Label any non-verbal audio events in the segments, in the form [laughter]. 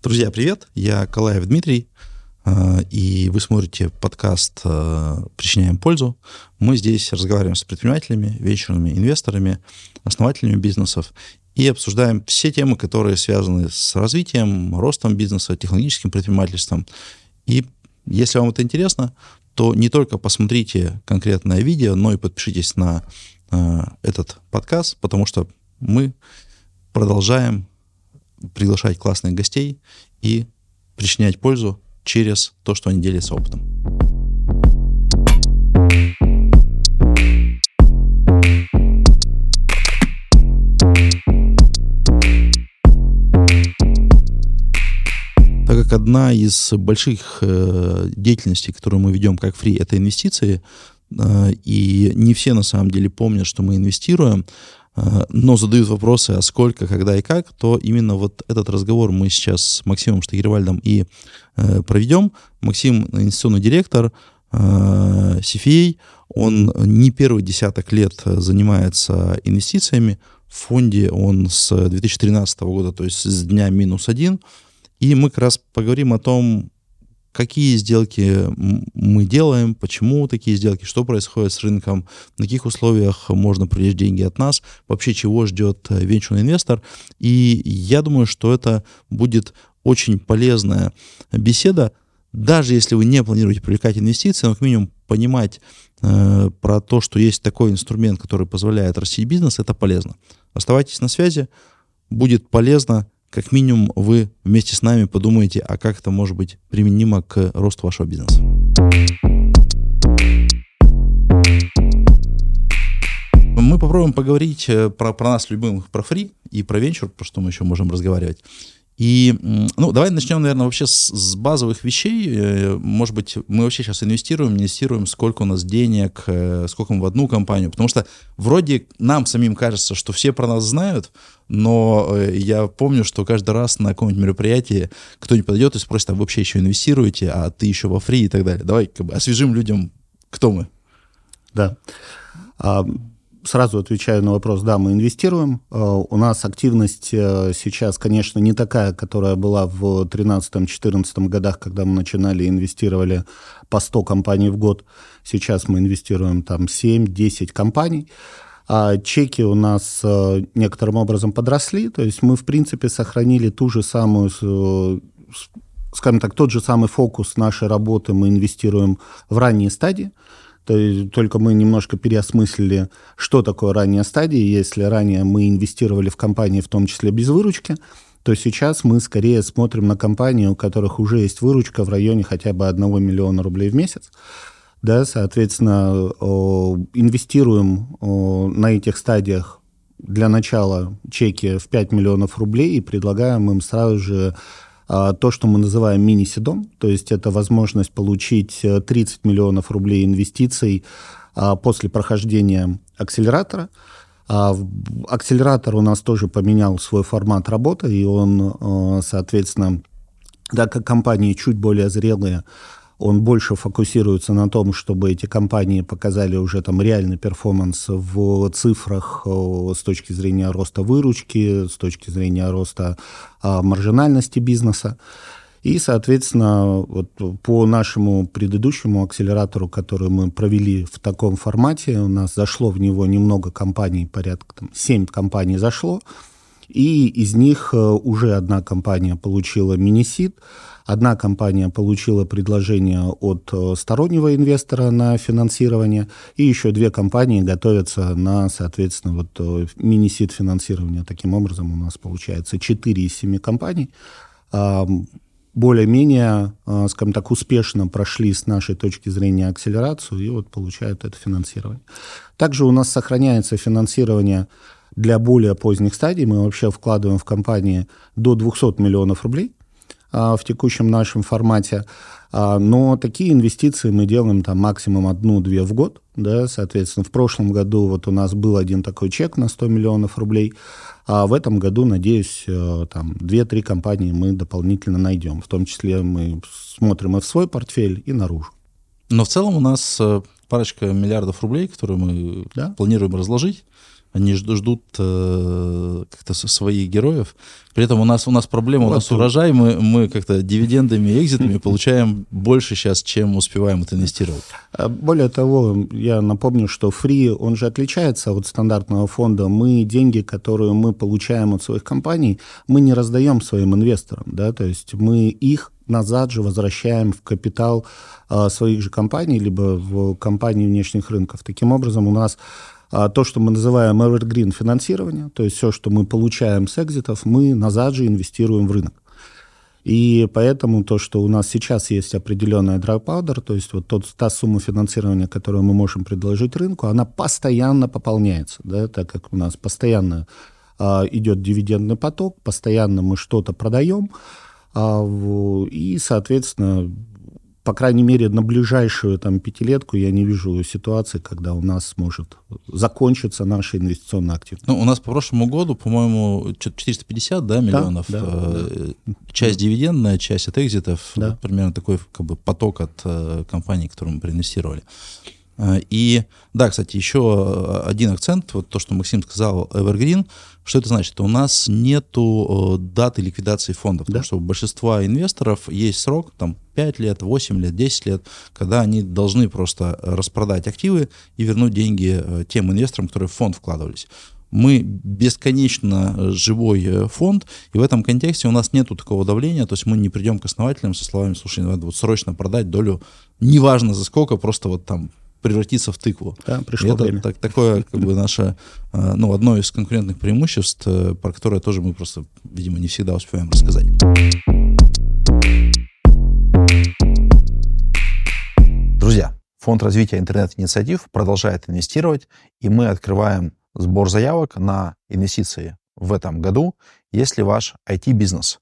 Друзья, привет! Я Калаев Дмитрий, э, и вы смотрите подкаст э, «Причиняем пользу». Мы здесь разговариваем с предпринимателями, вечерными инвесторами, основателями бизнесов и обсуждаем все темы, которые связаны с развитием, ростом бизнеса, технологическим предпринимательством. И если вам это интересно, то не только посмотрите конкретное видео, но и подпишитесь на э, этот подкаст, потому что мы продолжаем приглашать классных гостей и причинять пользу через то, что они делятся опытом. Так как одна из больших э, деятельностей, которую мы ведем как фри, это инвестиции, э, и не все на самом деле помнят, что мы инвестируем, но задают вопросы, а сколько, когда и как, то именно вот этот разговор мы сейчас с Максимом Штагервальдом и э, проведем. Максим инвестиционный директор, э, CFA, он не первый десяток лет занимается инвестициями. В фонде он с 2013 года, то есть с дня минус один. И мы как раз поговорим о том, какие сделки мы делаем, почему такие сделки, что происходит с рынком, на каких условиях можно привлечь деньги от нас, вообще чего ждет э, венчурный инвестор. И я думаю, что это будет очень полезная беседа, даже если вы не планируете привлекать инвестиции, но как минимум понимать э, про то, что есть такой инструмент, который позволяет растить бизнес, это полезно. Оставайтесь на связи, будет полезно как минимум вы вместе с нами подумаете, а как это может быть применимо к росту вашего бизнеса. Мы попробуем поговорить э, про, про нас любимых, про фри и про венчур, про что мы еще можем разговаривать. И, ну, давай начнем, наверное, вообще с, с базовых вещей. Э, может быть, мы вообще сейчас инвестируем, инвестируем, сколько у нас денег, э, сколько мы в одну компанию. Потому что вроде нам самим кажется, что все про нас знают, но э, я помню, что каждый раз на каком-нибудь мероприятии кто-нибудь подойдет и спросит, а вы вообще еще инвестируете, а ты еще во фри и так далее. Давай как бы освежим людям, кто мы. Да. А, сразу отвечаю на вопрос. Да, мы инвестируем. А, у нас активность э, сейчас, конечно, не такая, которая была в 2013-2014 годах, когда мы начинали, инвестировали по 100 компаний в год. Сейчас мы инвестируем там 7-10 компаний а чеки у нас э, некоторым образом подросли, то есть мы, в принципе, сохранили ту же самую, э, скажем так, тот же самый фокус нашей работы мы инвестируем в ранние стадии, то есть только мы немножко переосмыслили, что такое ранняя стадия. Если ранее мы инвестировали в компании, в том числе без выручки, то сейчас мы скорее смотрим на компании, у которых уже есть выручка в районе хотя бы 1 миллиона рублей в месяц да, соответственно, инвестируем на этих стадиях для начала чеки в 5 миллионов рублей и предлагаем им сразу же то, что мы называем мини-седом, то есть это возможность получить 30 э, миллионов рублей инвестиций а, после прохождения акселератора. А, акселератор у нас тоже поменял свой формат работы, и он, э, соответственно, так как компании чуть более зрелые, он больше фокусируется на том, чтобы эти компании показали уже там реальный перформанс в цифрах с точки зрения роста выручки, с точки зрения роста а, маржинальности бизнеса. И, соответственно, вот по нашему предыдущему акселератору, который мы провели в таком формате, у нас зашло в него немного компаний, порядка там, 7 компаний зашло, и из них э, уже одна компания получила мини-сид, Одна компания получила предложение от э, стороннего инвестора на финансирование, и еще две компании готовятся на, соответственно, вот э, мини-сид финансирования. Таким образом, у нас получается 4 из 7 компаний более-менее, скажем так, успешно прошли с нашей точки зрения акселерацию и вот получают это финансирование. Также у нас сохраняется финансирование для более поздних стадий. Мы вообще вкладываем в компании до 200 миллионов рублей. А, в текущем нашем формате. А, но такие инвестиции мы делаем там максимум одну-две в год. Да, соответственно, в прошлом году вот у нас был один такой чек на 100 миллионов рублей, а в этом году, надеюсь, э, там 2-3 компании мы дополнительно найдем. В том числе мы смотрим и в свой портфель, и наружу. Но в целом у нас э, парочка миллиардов рублей, которые мы да? планируем разложить. Они ждут э, как-то своих героев. При этом у нас, у нас проблема, вот. у нас урожай, мы, мы как-то дивидендами и экзитами [laughs] получаем больше сейчас, чем успеваем это инвестировать. А более того, я напомню, что фри, он же отличается от стандартного фонда. Мы деньги, которые мы получаем от своих компаний, мы не раздаем своим инвесторам, да, то есть мы их назад же возвращаем в капитал э, своих же компаний, либо в компании внешних рынков. Таким образом, у нас то, что мы называем evergreen финансирование, то есть все, что мы получаем с экзитов, мы назад же инвестируем в рынок. И поэтому то, что у нас сейчас есть определенная dry powder, то есть вот тот, та сумма финансирования, которую мы можем предложить рынку, она постоянно пополняется, да, так как у нас постоянно а, идет дивидендный поток, постоянно мы что-то продаем, а, и, соответственно, по крайней мере, на ближайшую там, пятилетку я не вижу ситуации, когда у нас может закончиться наша инвестиционная активность. Ну, у нас по прошлому году, по-моему, 450 да, миллионов. Да, э, да, часть да. дивидендная, часть от экзитов. Да. Вот примерно такой как бы, поток от э, компаний, которые мы проинвестировали. Э, и да, кстати, еще один акцент, вот то, что Максим сказал, Evergreen, что это значит? У нас нету э, даты ликвидации фондов, да? потому что у большинства инвесторов есть срок, там, 5 лет, 8 лет, 10 лет, когда они должны просто распродать активы и вернуть деньги э, тем инвесторам, которые в фонд вкладывались мы бесконечно живой фонд, и в этом контексте у нас нету такого давления, то есть мы не придем к основателям со словами, слушай, надо вот срочно продать долю, неважно за сколько, просто вот там превратиться в тыкву. Да, пришло это время. Так, такое, как бы, наше, э, ну, одно из конкурентных преимуществ, э, про которое тоже мы просто, видимо, не всегда успеваем рассказать. Друзья, Фонд развития интернет-инициатив продолжает инвестировать, и мы открываем сбор заявок на инвестиции в этом году, если ваш IT-бизнес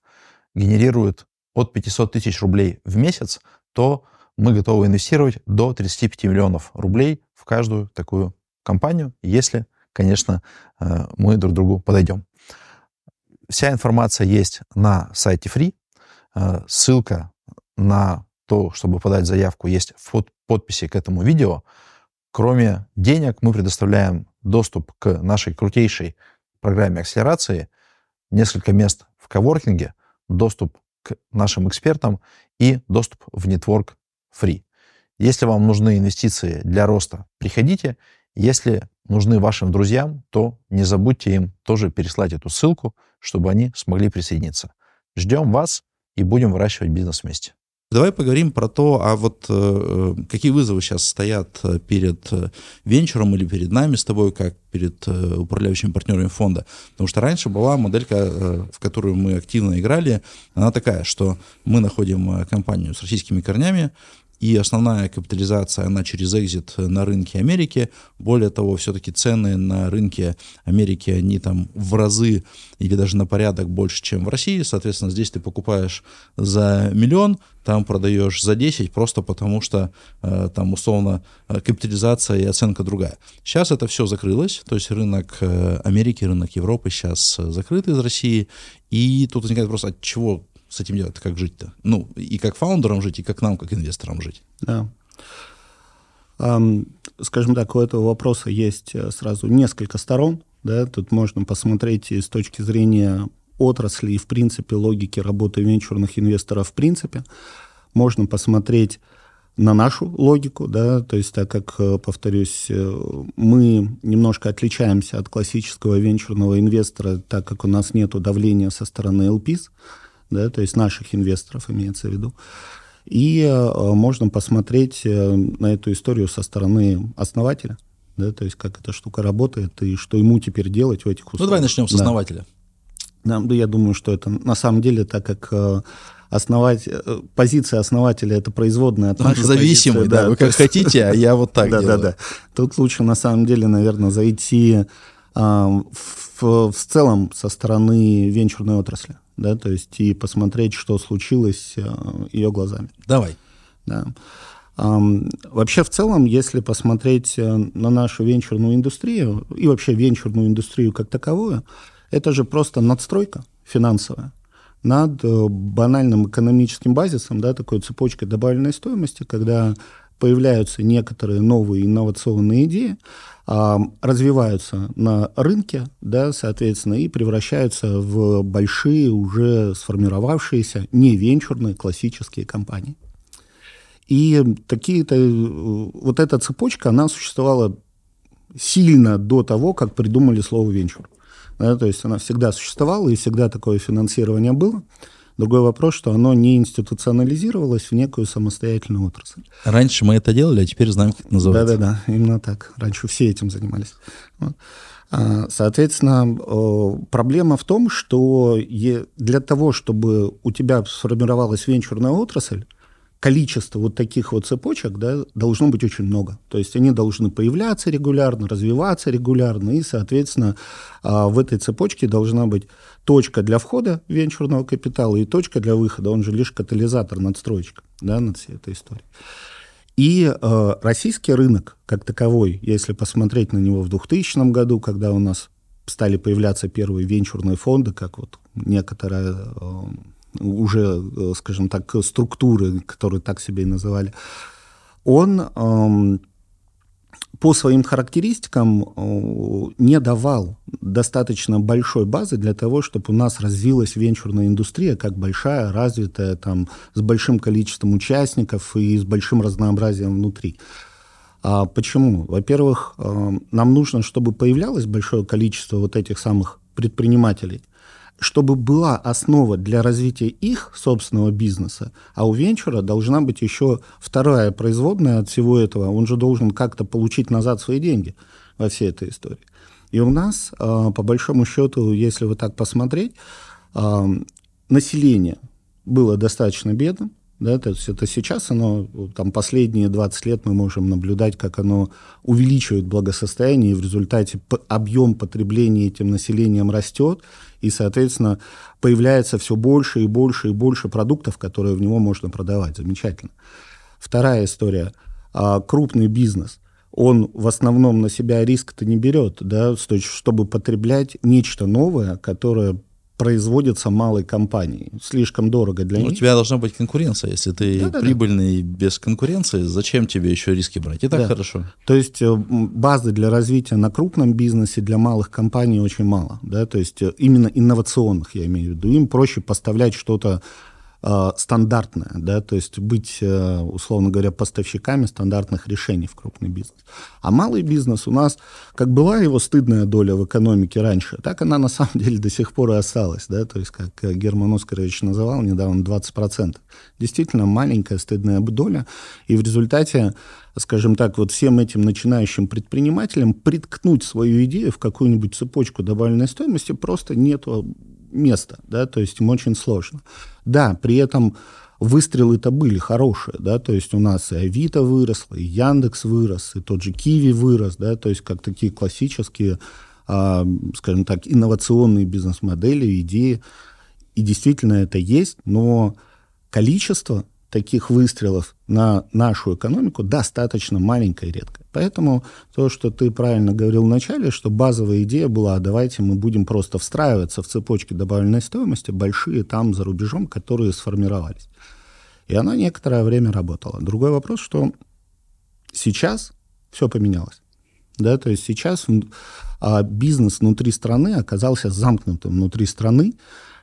генерирует от 500 тысяч рублей в месяц, то мы готовы инвестировать до 35 миллионов рублей в каждую такую компанию, если, конечно, э, мы друг другу подойдем. Вся информация есть на сайте Free. Э, ссылка на то, чтобы подать заявку, есть в подписи к этому видео. Кроме денег, мы предоставляем доступ к нашей крутейшей программе акселерации, несколько мест в коворкинге, доступ к нашим экспертам и доступ в нетворк free. Если вам нужны инвестиции для роста, приходите. Если нужны вашим друзьям, то не забудьте им тоже переслать эту ссылку, чтобы они смогли присоединиться. Ждем вас и будем выращивать бизнес вместе. Давай поговорим про то, а вот э, какие вызовы сейчас стоят э, перед э, венчуром или перед нами с тобой, как перед э, управляющими партнерами фонда. Потому что раньше была моделька, э, в которую мы активно играли, она такая, что мы находим э, компанию с российскими корнями, и основная капитализация, она через экзит на рынке Америки. Более того, все-таки цены на рынке Америки, они там в разы или даже на порядок больше, чем в России. Соответственно, здесь ты покупаешь за миллион, там продаешь за 10, просто потому что э, там условно э, капитализация и оценка другая. Сейчас это все закрылось, то есть рынок э, Америки, рынок Европы сейчас закрыт из России, и тут возникает вопрос, от чего с этим делать? Как жить-то? Ну, и как фаундерам жить, и как нам, как инвесторам жить. Да. Um, скажем так, у этого вопроса есть э, сразу несколько сторон. Да? Тут можно посмотреть с точки зрения отрасли и, в принципе, логики работы венчурных инвесторов в принципе. Можно посмотреть на нашу логику, да, то есть так как, э, повторюсь, э, мы немножко отличаемся от классического венчурного инвестора, так как у нас нет давления со стороны LPs, да, то есть наших инвесторов имеется в виду. И э, можно посмотреть э, на эту историю со стороны основателя, да, то есть как эта штука работает и что ему теперь делать в этих условиях. Ну, давай начнем с да. основателя. Да, я думаю, что это на самом деле, так как э, основать, позиция основателя это производная от нашей Зависимый, позиции, да, да, вы как хотите, а я вот так [laughs] да, делаю. Да, да, Тут лучше на самом деле, наверное, зайти а, в, в целом со стороны венчурной отрасли да, то есть и посмотреть, что случилось э, ее глазами. Давай. Да. Вообще, в целом, если посмотреть э, на нашу венчурную индустрию и вообще венчурную индустрию как таковую, это же просто надстройка финансовая над э, банальным экономическим базисом, да, такой цепочкой добавленной стоимости, когда появляются некоторые новые инновационные идеи, развиваются на рынке, да, соответственно, и превращаются в большие, уже сформировавшиеся, не венчурные, классические компании. И такие-то, вот эта цепочка, она существовала сильно до того, как придумали слово «венчур». Да, то есть она всегда существовала, и всегда такое финансирование было. Другой вопрос, что оно не институционализировалось в некую самостоятельную отрасль. Раньше мы это делали, а теперь знаем, как это называется. Да-да-да, именно так. Раньше все этим занимались. Вот. А, соответственно, проблема в том, что для того, чтобы у тебя сформировалась венчурная отрасль, количество вот таких вот цепочек да, должно быть очень много. То есть они должны появляться регулярно, развиваться регулярно, и, соответственно, а, в этой цепочке должна быть точка для входа венчурного капитала и точка для выхода. Он же лишь катализатор, надстроечка да, над всей этой историей. И э, российский рынок как таковой, если посмотреть на него в 2000 году, когда у нас стали появляться первые венчурные фонды, как вот некоторая э, уже, э, скажем так, структуры, которые так себе и называли, он эм, по своим характеристикам э, не давал достаточно большой базы для того, чтобы у нас развилась венчурная индустрия как большая, развитая, там, с большим количеством участников и с большим разнообразием внутри. А почему? Во-первых, э, нам нужно, чтобы появлялось большое количество вот этих самых предпринимателей – чтобы была основа для развития их собственного бизнеса, а у венчура должна быть еще вторая производная от всего этого. Он же должен как-то получить назад свои деньги во всей этой истории. И у нас, а, по большому счету, если вот так посмотреть, а, население было достаточно бедным, да, то есть это сейчас оно, там последние 20 лет мы можем наблюдать, как оно увеличивает благосостояние, и в результате объем потребления этим населением растет, и, соответственно, появляется все больше и больше и больше продуктов, которые в него можно продавать. Замечательно. Вторая история. А, крупный бизнес – он в основном на себя риск-то не берет, да, чтобы потреблять нечто новое, которое производится малой компанией. Слишком дорого для ну, них. У тебя должна быть конкуренция. Если ты да, да, прибыльный да. без конкуренции, зачем тебе еще риски брать? И так да. хорошо. То есть э, базы для развития на крупном бизнесе для малых компаний очень мало. Да? То есть э, именно инновационных, я имею в виду. Им проще поставлять что-то э, стандартное, да, то есть быть, э, условно говоря, поставщиками стандартных решений в крупный бизнес. А малый бизнес у нас, как была его стыдная доля в экономике раньше, так она на самом деле до сих пор и осталась, да, то есть, как Герман Оскарович называл недавно, 20%. Действительно маленькая стыдная доля, и в результате скажем так, вот всем этим начинающим предпринимателям приткнуть свою идею в какую-нибудь цепочку добавленной стоимости просто нету места, да, то есть им очень сложно. Да, при этом выстрелы-то были хорошие, да, то есть у нас и Авито выросло, и Яндекс вырос, и тот же Киви вырос, да, то есть как такие классические, а, скажем так, инновационные бизнес-модели, идеи, и действительно это есть, но количество таких выстрелов на нашу экономику достаточно маленькое и редкое. Поэтому то, что ты правильно говорил в начале, что базовая идея была, давайте мы будем просто встраиваться в цепочки добавленной стоимости, большие там за рубежом, которые сформировались. И она некоторое время работала. Другой вопрос, что сейчас все поменялось. Да, то есть сейчас а, бизнес внутри страны оказался замкнутым внутри страны,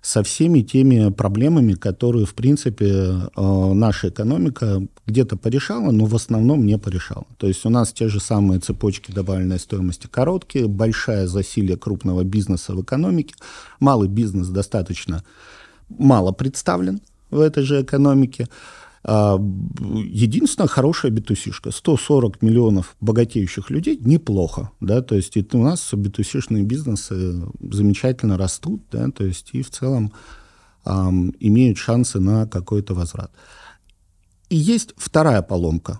со всеми теми проблемами, которые, в принципе, э, наша экономика где-то порешала, но в основном не порешала. То есть у нас те же самые цепочки добавленной стоимости короткие, большая засилие крупного бизнеса в экономике, малый бизнес достаточно мало представлен в этой же экономике. А, единственная хорошая битусишка. 140 миллионов богатеющих людей неплохо, да, то есть и у нас битусишные бизнесы замечательно растут, да, то есть и в целом эм, имеют шансы на какой-то возврат. И есть вторая поломка.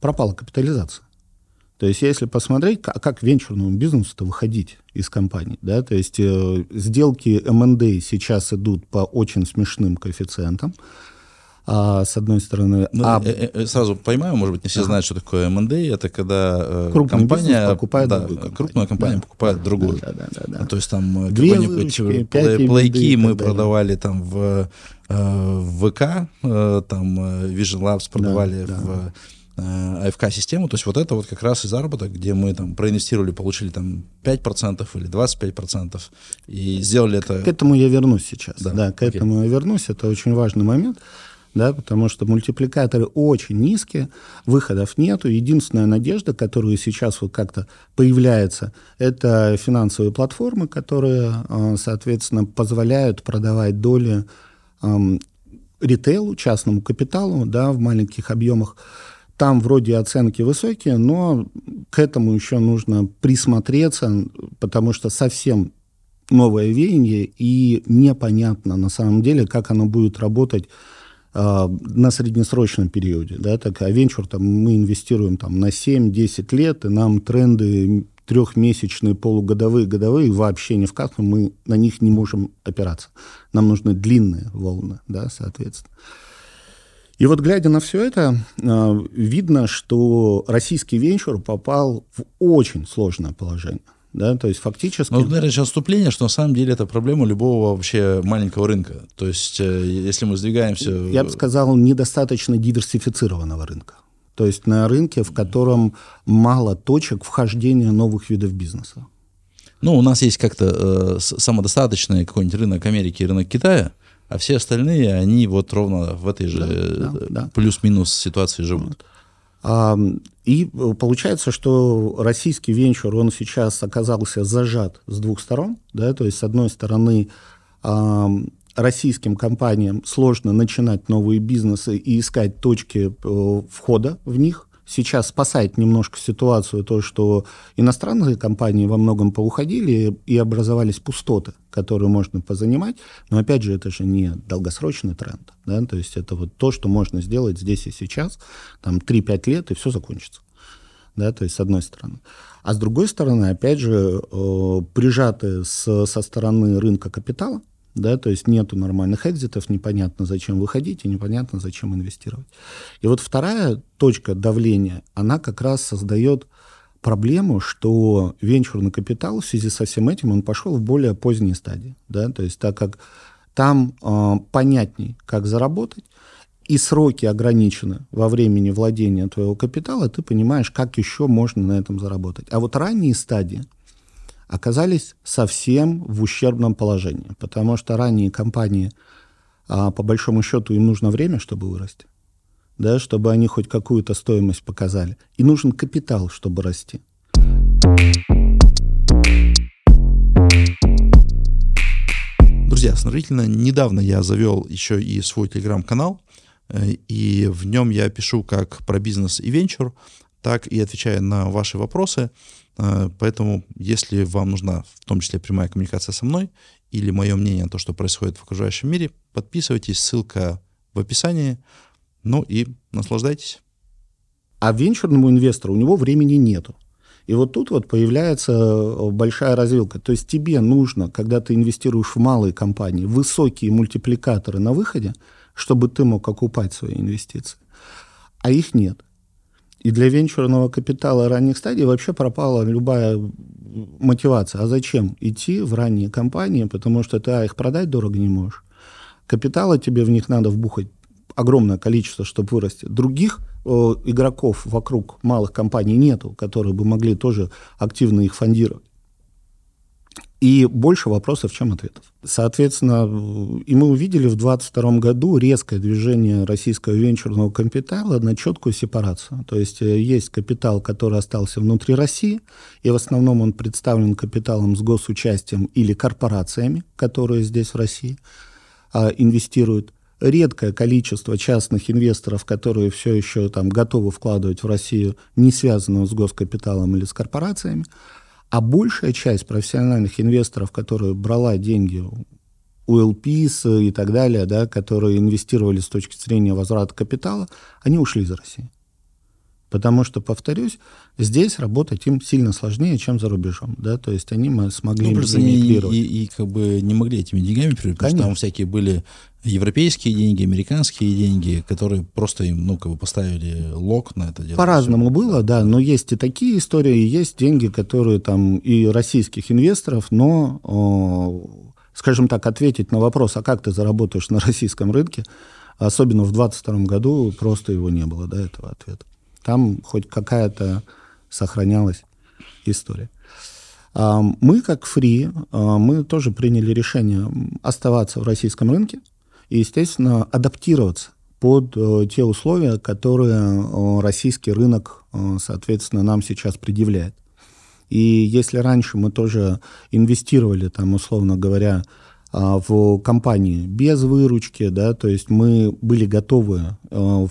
Пропала капитализация. То есть, если посмотреть, как, как венчурному бизнесу-то выходить из компании, да, то есть э, сделки M&A сейчас идут по очень смешным коэффициентам, а, с одной стороны. Ну, а... Э, э, сразу поймаю, может быть, не все ага. знают, что такое M&A. Это когда э, Крупный компания покупает да, другую компанию. крупная компания да. покупает другую. Да, да, да, да. То есть там какой-нибудь плейки мы продавали там в, в ВК, там Vision Labs продавали да, да. в э, АФК-систему, то есть вот это вот как раз и заработок, где мы там проинвестировали, получили там 5% или 25%, и сделали это... К этому я вернусь сейчас, да, да к окей. этому я вернусь, это очень важный момент, да, потому что мультипликаторы очень низкие, выходов нету. Единственная надежда, которая сейчас вот как-то появляется, это финансовые платформы, которые, э, соответственно, позволяют продавать доли ритейлу, частному капиталу, да, в маленьких объемах. Там вроде оценки высокие, но к этому еще нужно присмотреться, потому что совсем новое веяние, и непонятно на самом деле, как оно будет работать на среднесрочном периоде. Да, так, а венчур там, мы инвестируем там, на 7-10 лет, и нам тренды трехмесячные, полугодовые, годовые вообще не вкатываем, мы на них не можем опираться. Нам нужны длинные волны, да, соответственно. И вот глядя на все это, а, видно, что российский венчур попал в очень сложное положение. Да, то есть фактически... Ну, наверное, сейчас отступление, что на самом деле это проблема любого вообще маленького рынка. То есть, э, если мы сдвигаемся... Я бы сказал, недостаточно диверсифицированного рынка. То есть на рынке, в котором мало точек вхождения новых видов бизнеса. Ну, у нас есть как-то э, самодостаточный какой-нибудь рынок Америки и рынок Китая, а все остальные, они вот ровно в этой же да, да, да. плюс-минус ситуации живут. А, и получается, что российский венчур, он сейчас оказался зажат с двух сторон, да, то есть с одной стороны российским компаниям сложно начинать новые бизнесы и искать точки э, входа в них. Сейчас спасает немножко ситуацию то, что иностранные компании во многом поуходили и образовались пустоты, которые можно позанимать. Но опять же, это же не долгосрочный тренд. Да? То есть это вот то, что можно сделать здесь и сейчас, там 3-5 лет, и все закончится. Да, то есть с одной стороны. А с другой стороны, опять же, э, прижаты с, со стороны рынка капитала, да, то есть нету нормальных экзитов, непонятно, зачем выходить, и непонятно, зачем инвестировать. И вот вторая точка давления, она как раз создает проблему, что венчурный капитал в связи со всем этим, он пошел в более поздние стадии, да, то есть так как там э, понятней, как заработать, и сроки ограничены во времени владения твоего капитала, ты понимаешь, как еще можно на этом заработать. А вот ранние стадии – оказались совсем в ущербном положении, потому что ранние компании, а, по большому счету, им нужно время, чтобы вырасти, да, чтобы они хоть какую-то стоимость показали. И нужен капитал, чтобы расти. Друзья, смотрительно, недавно я завел еще и свой телеграм-канал, э, и в нем я пишу как про бизнес и венчур, так и отвечаю на ваши вопросы. Э, поэтому, если вам нужна в том числе прямая коммуникация со мной или мое мнение о том, что происходит в окружающем мире, подписывайтесь, ссылка в описании. Ну и наслаждайтесь. А венчурному инвестору у него времени нету. И вот тут вот появляется э, большая развилка. То есть тебе нужно, когда ты инвестируешь в малые компании, высокие мультипликаторы на выходе, чтобы ты мог окупать свои инвестиции. А их нет. И для венчурного капитала ранних стадий вообще пропала любая мотивация. А зачем идти в ранние компании, потому что ты а, их продать дорого не можешь. Капитала тебе в них надо вбухать огромное количество, чтобы вырасти. Других э, игроков вокруг малых компаний нету, которые бы могли тоже активно их фондировать и больше вопросов, чем ответов. Соответственно, и мы увидели в 2022 году резкое движение российского венчурного капитала на четкую сепарацию. То есть э, есть капитал, который остался внутри России, и в основном он представлен капиталом с госучастием или корпорациями, которые здесь в России а, инвестируют. Редкое количество частных инвесторов, которые все еще там готовы вкладывать в Россию, не связанного с госкапиталом или с корпорациями. А большая часть профессиональных инвесторов, которые брала деньги у LPs и так далее, да, которые инвестировали с точки зрения возврата капитала, они ушли из России. Потому что, повторюсь, здесь работать им сильно сложнее, чем за рубежом. Да? То есть они смогли ну, мимикрировать. И, и, и как бы не могли этими деньгами привлечь, потому что там всякие были европейские деньги, американские деньги, которые просто им, ну, как бы поставили лог на это дело. По-разному было, да, но есть и такие истории, есть деньги, которые там и российских инвесторов, но, о, скажем так, ответить на вопрос, а как ты заработаешь на российском рынке, особенно в 2022 году, просто его не было, да, этого ответа. Там хоть какая-то сохранялась история. А, мы, как фри, а, мы тоже приняли решение оставаться в российском рынке и, естественно, адаптироваться под э, те условия, которые э, российский рынок, э, соответственно, нам сейчас предъявляет. И если раньше мы тоже инвестировали, там, условно говоря, а, в компании без выручки, да, то есть мы были готовы в,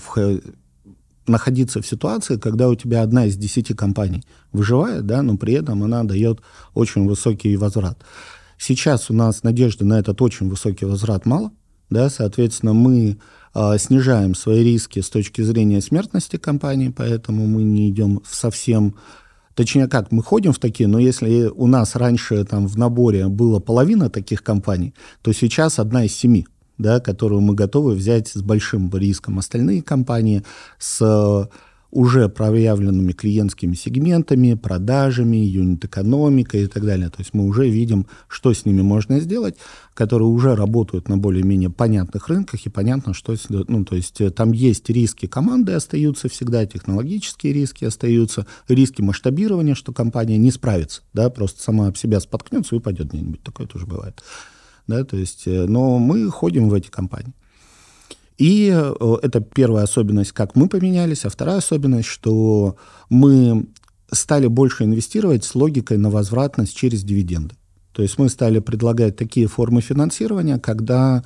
находиться в ситуации, когда у тебя одна из десяти компаний выживает, да, но при этом она дает очень высокий возврат. Сейчас у нас надежды на этот очень высокий возврат мало, да, соответственно, мы э, снижаем свои риски с точки зрения смертности компании, поэтому мы не идем в совсем Точнее как, мы ходим в такие, но если у нас раньше там в наборе было половина таких компаний, то сейчас одна из семи, да, которую мы готовы взять с большим риском. Остальные компании с уже проявленными клиентскими сегментами, продажами, юнит-экономикой и так далее. То есть мы уже видим, что с ними можно сделать, которые уже работают на более-менее понятных рынках, и понятно, что... Ну, то есть э, там есть риски команды остаются всегда, технологические риски остаются, риски масштабирования, что компания не справится, да, просто сама об себя споткнется и упадет где-нибудь. Такое тоже бывает. Да, то есть, э, но мы ходим в эти компании. И э, это первая особенность, как мы поменялись, а вторая особенность, что мы стали больше инвестировать с логикой на возвратность через дивиденды. То есть мы стали предлагать такие формы финансирования, когда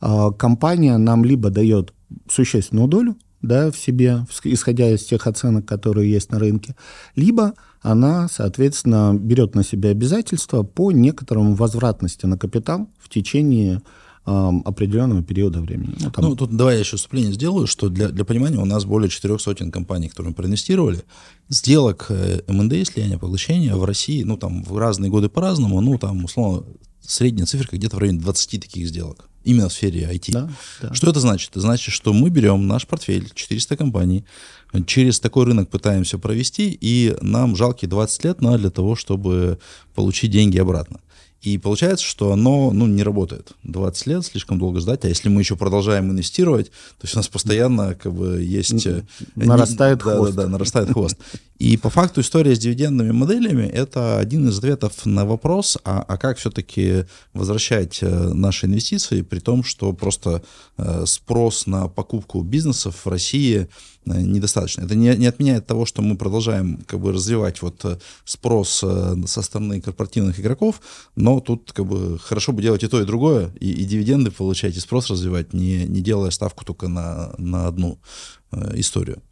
э, компания нам либо дает существенную долю да, в себе, исходя из тех оценок, которые есть на рынке, либо она, соответственно, берет на себя обязательства по некоторому возвратности на капитал в течение определенного периода времени. Ну, там... ну, тут давай я еще вступление сделаю, что для, для понимания у нас более четырех сотен компаний, которые мы проинвестировали. Сделок э, МНД, слияния, поглощения в России, ну, там, в разные годы по-разному, ну, там, условно, средняя циферка где-то в районе 20 таких сделок. Именно в сфере IT. Да, да. Что это значит? Это значит, что мы берем наш портфель, 400 компаний, через такой рынок пытаемся провести, и нам жалкие 20 лет надо для того, чтобы получить деньги обратно. И получается, что оно ну, не работает. 20 лет слишком долго ждать, а если мы еще продолжаем инвестировать, то есть у нас постоянно как бы есть... Э, нарастает не, хвост. Да, да, да, нарастает хвост. И по факту история с дивидендными моделями — это один из ответов на вопрос, а, а как все-таки возвращать э, наши инвестиции, при том, что просто э, спрос на покупку бизнесов в России — Э, недостаточно. Это не, не отменяет того, что мы продолжаем как бы развивать вот спрос со стороны корпоративных игроков, но тут как бы хорошо бы делать и то, и другое, и, и дивиденды получать, и спрос развивать, не, не делая ставку только на, на одну историю.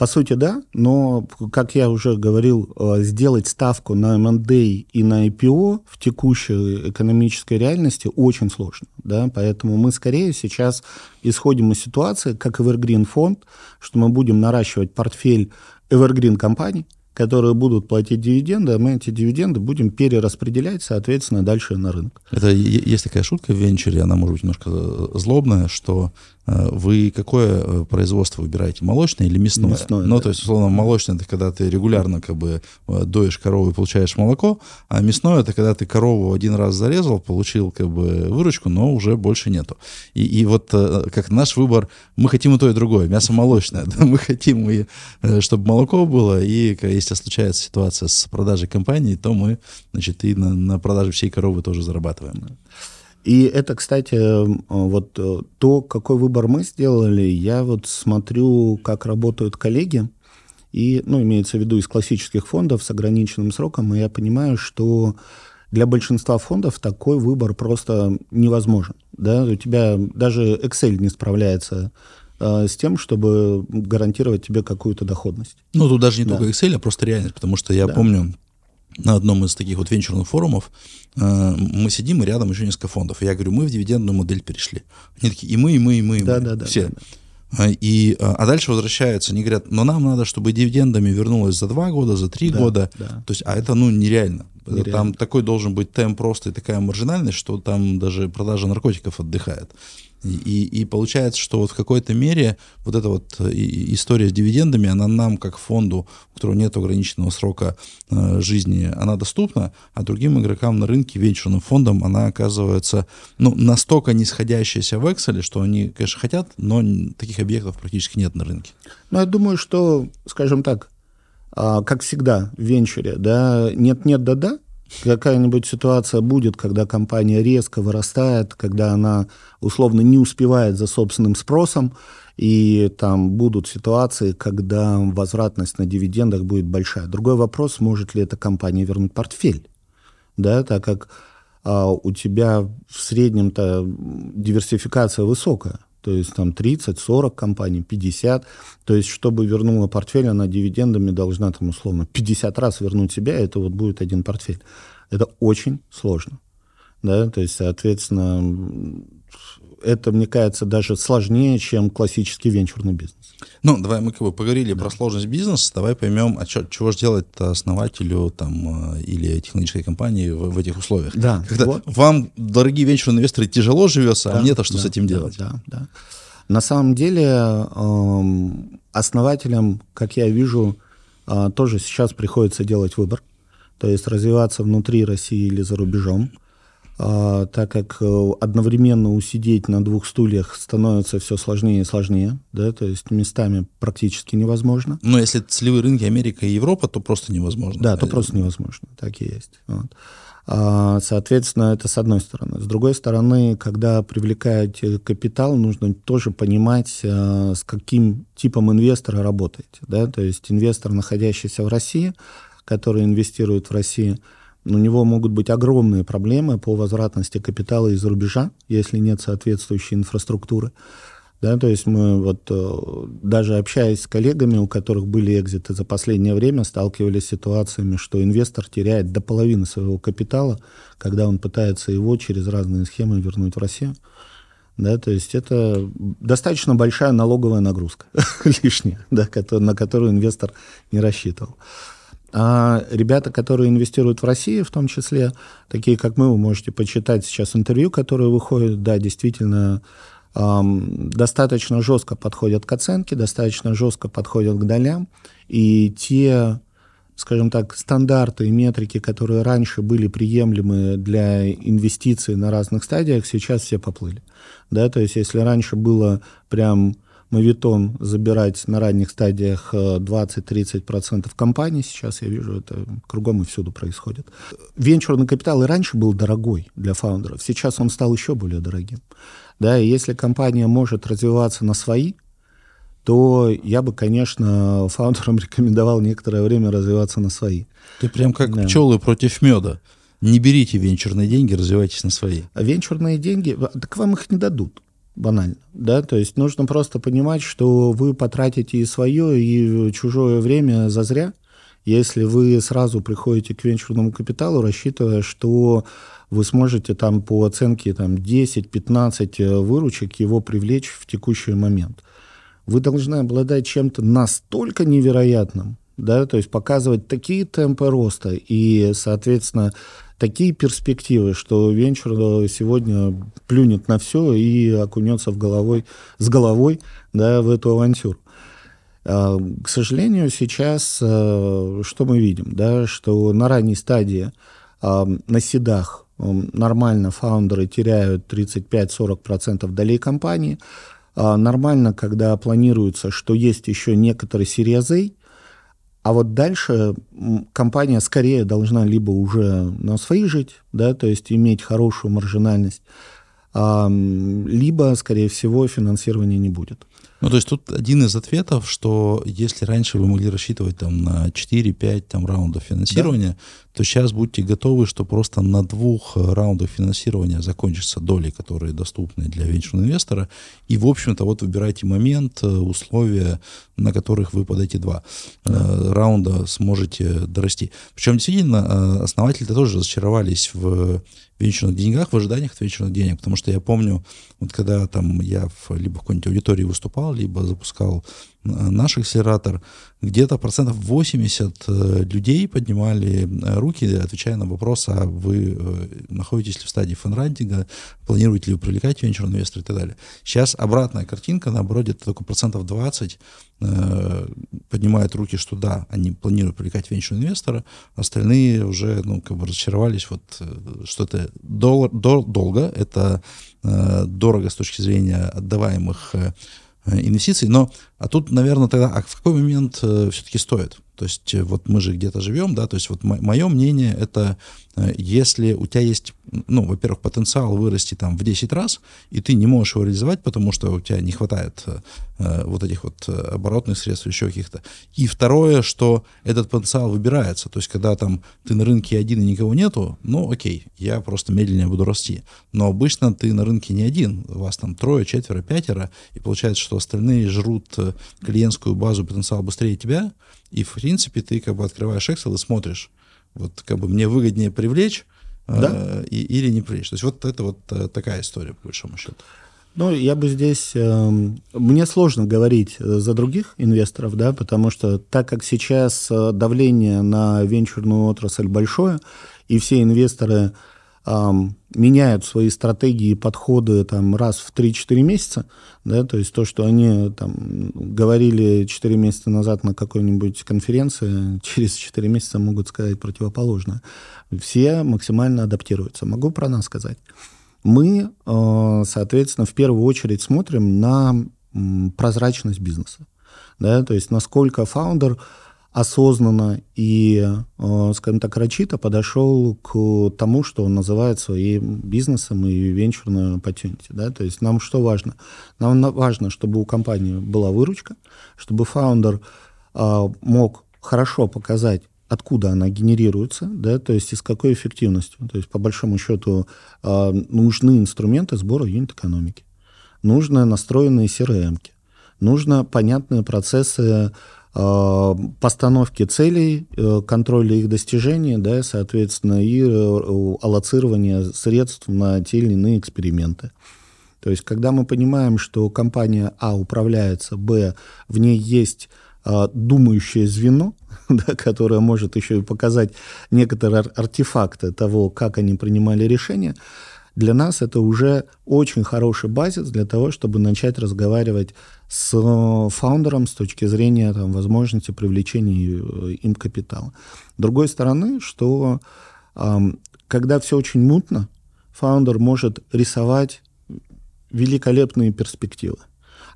По сути, да, но, как я уже говорил, э, сделать ставку на M&A и на IPO в текущей экономической реальности очень сложно. Да? Поэтому мы скорее сейчас исходим из ситуации, как Evergreen фонд, что мы будем наращивать портфель Evergreen компаний, которые будут платить дивиденды, а мы эти дивиденды будем перераспределять, соответственно, дальше на рынок. Это есть такая шутка в венчуре, она может быть немножко э, злобная, что вы какое э, производство выбираете, молочное или мясное? Мясное, Ну, да. то есть, условно, молочное — это когда ты регулярно как бы э, доешь корову и получаешь молоко, а мясное — это когда ты корову один раз зарезал, получил как бы выручку, но уже больше нету. И, и вот как наш выбор, мы хотим и то, и другое, мясо молочное, да, [laughs] мы хотим, и, чтобы молоко было, и если случается ситуация с продажей компании, то мы, значит, и на, на продаже всей коровы тоже зарабатываем. И это, кстати, вот э, то, какой выбор мы сделали, я вот смотрю, как работают коллеги, и, ну, имеется в виду из классических фондов с ограниченным сроком, и я понимаю, что для большинства фондов такой выбор просто невозможен. Да? У тебя даже Excel не справляется э, с тем, чтобы гарантировать тебе какую-то доходность. Ну, тут даже не да. только Excel, а просто реальность, потому что я да. помню, на одном из таких вот венчурных форумов э, мы сидим, и рядом еще несколько фондов. И я говорю, мы в дивидендную модель перешли. Они такие, и мы, и мы, и мы, и да, мы. Да, да, все. Да, да. И, а, а дальше возвращаются, они говорят, но нам надо, чтобы дивидендами вернулось за два года, за три да, года. Да. То есть, а это, ну, нереально. Нереально. Там такой должен быть темп просто и такая маржинальность, что там даже продажа наркотиков отдыхает. И, и получается, что вот в какой-то мере вот эта вот э, история с дивидендами, она нам, как фонду, у которого нет ограниченного срока э, жизни, она доступна, а другим игрокам на рынке, венчурным фондам, она оказывается ну, настолько нисходящаяся в Excel, что они, конечно, хотят, но таких объектов практически нет на рынке. Ну, я думаю, что, скажем так, а, как всегда в венчуре, да, нет-нет, да-да, какая-нибудь ситуация будет, когда компания резко вырастает, когда она условно не успевает за собственным спросом, и там будут ситуации, когда возвратность на дивидендах будет большая. Другой вопрос, может ли эта компания вернуть портфель, да, так как а, у тебя в среднем-то диверсификация высокая то есть там 30, 40 компаний, 50. То есть, чтобы вернула портфель, она дивидендами должна там условно 50 раз вернуть себя, это вот будет один портфель. Это очень сложно. Да, то есть, соответственно, это, мне кажется, даже сложнее, чем классический венчурный бизнес. Ну, давай мы как бы поговорили да. про сложность бизнеса, давай поймем, а чё, чего же делать основателю там, э, или технологической компании в, в этих условиях. Да. Когда вот. вам, дорогие венчурные инвесторы, тяжело живется, а да, а мне-то что да, с этим да, делать? Да, да. На самом деле эм, основателям, как я вижу, э, тоже сейчас приходится делать выбор, то есть развиваться внутри России или за рубежом. А, так как э, одновременно усидеть на двух стульях становится все сложнее и сложнее, да, то есть местами практически невозможно. Но если целевые рынки Америка и Европа, то просто невозможно. Да, то просто невозможно, так и есть. Вот. А, соответственно, это с одной стороны. С другой стороны, когда привлекаете капитал, нужно тоже понимать, э, с каким типом инвестора работаете. Да? То есть инвестор, находящийся в России, который инвестирует в Россию, у него могут быть огромные проблемы по возвратности капитала из рубежа, если нет соответствующей инфраструктуры. Да, то есть мы вот э, даже общаясь с коллегами, у которых были экзиты за последнее время, сталкивались с ситуациями, что инвестор теряет до половины своего капитала, когда он пытается его через разные схемы вернуть в Россию. Да, то есть это достаточно большая налоговая нагрузка [laughs] лишняя, да, на которую инвестор не рассчитывал. А ребята, которые инвестируют в Россию, в том числе, такие как мы, вы можете почитать сейчас интервью, которые выходят, да, действительно эм, достаточно жестко подходят к оценке, достаточно жестко подходят к долям, и те, скажем так, стандарты и метрики, которые раньше были приемлемы для инвестиций на разных стадиях, сейчас все поплыли. Да, то есть если раньше было прям мавитон забирать на ранних стадиях 20-30% э, компаний. Сейчас я вижу, это кругом и всюду происходит. Венчурный капитал и раньше был дорогой для фаундеров, сейчас он стал еще более дорогим. Да, и если компания может развиваться на свои, то я бы, конечно, фаундерам [laughs] рекомендовал некоторое время развиваться на свои. Ты прям как да. пчелы против меда. Не берите венчурные деньги, развивайтесь на свои. А венчурные деньги, так вам их не дадут банально, да, то есть нужно просто понимать, что вы потратите и свое, и чужое время зазря, если вы сразу приходите к венчурному капиталу, рассчитывая, что вы сможете там по оценке там, 10-15 э, выручек его привлечь в текущий момент. Вы должны обладать чем-то настолько невероятным, да, то есть показывать такие темпы роста и, соответственно, такие перспективы, что венчур сегодня плюнет на все и окунется в головой, с головой да, в эту авантюру. А, к сожалению, сейчас э, что мы видим? Да, что на ранней стадии а, на седах нормально фаундеры теряют 35-40% долей компании. А, нормально, когда планируется, что есть еще некоторые серии а вот дальше компания скорее должна либо уже на свои жить, да, то есть иметь хорошую маржинальность, а, либо, скорее всего, финансирования не будет. Ну, то есть тут один из ответов, что если раньше вы могли рассчитывать там на 4-5 там, раундов финансирования, да. То сейчас будьте готовы, что просто на двух э, раундах финансирования закончатся доли, которые доступны для венчурного инвестора. И, в общем-то, вот выбирайте момент, э, условия, на которых вы под эти два да. э, раунда сможете дорасти. Причем, действительно, основатели-то тоже разочаровались в венчурных деньгах, в ожиданиях от венчурных денег, потому что я помню, вот когда там я в, либо в какой-нибудь аудитории выступал, либо запускал наш акселератор, где-то процентов 80 э, людей поднимали э, руки отвечая на вопрос, а вы э, находитесь ли в стадии фанрайтинга, планируете ли вы привлекать венчурный инвестор и так далее. Сейчас обратная картинка, наоборот, это только процентов 20 э, поднимают руки, что да, они планируют привлекать венчурного инвестора, остальные уже, ну, как бы разочаровались, вот, что это дол- дол- долго, это дорого с точки зрения отдаваемых инвестиций, но, а тут, наверное, тогда, а в какой момент э, все-таки стоит? То есть э, вот мы же где-то живем, да, то есть вот мое мнение это, э, если у тебя есть, ну, во-первых, потенциал вырасти там в 10 раз, и ты не можешь его реализовать, потому что у тебя не хватает э, вот этих вот оборотных средств, еще каких-то. И второе, что этот потенциал выбирается, то есть когда там ты на рынке один и никого нету, ну, окей, я просто медленнее буду расти. Но обычно ты на рынке не один, у вас там трое, четверо, пятеро, и получается, что остальные жрут клиентскую базу потенциал быстрее тебя, и, в принципе, ты как бы открываешь Excel и смотришь, вот как бы мне выгоднее привлечь да? э, и, или не привлечь. То есть вот это вот э, такая история, по большому счету. Ну, я бы здесь... Э, мне сложно говорить э, за других инвесторов, да, потому что так как сейчас э, давление на венчурную отрасль большое, и все инвесторы меняют свои стратегии и подходы там, раз в 3-4 месяца, да, то есть то, что они там, говорили 4 месяца назад на какой-нибудь конференции, [laughs] через 4 месяца могут сказать противоположное. Все максимально адаптируются. Могу про нас сказать. Мы, э, соответственно, в первую очередь смотрим на прозрачность бизнеса. Да, то есть насколько фаундер осознанно и, э, скажем так, рачито подошел к тому, что он называет своим бизнесом и венчурную opportunity. Да? То есть нам что важно? Нам важно, чтобы у компании была выручка, чтобы фаундер э, мог хорошо показать, откуда она генерируется, да, то есть и с какой эффективностью. То есть, по большому счету, э, нужны инструменты сбора юнит-экономики, нужны настроенные CRM, нужно понятные процессы постановки целей, э, контроля их достижения, да, соответственно, и э, аллоцирования средств на те или иные эксперименты. То есть, когда мы понимаем, что компания А управляется, Б, в ней есть думающее звено, [laughs] да, которое может еще и показать некоторые артефакты того, как они принимали решения, для нас это уже очень хороший базис для того, чтобы начать разговаривать с э, фаундером с точки зрения там, возможности привлечения э, им капитала. С другой стороны, что когда все очень мутно, фаундер может рисовать великолепные перспективы.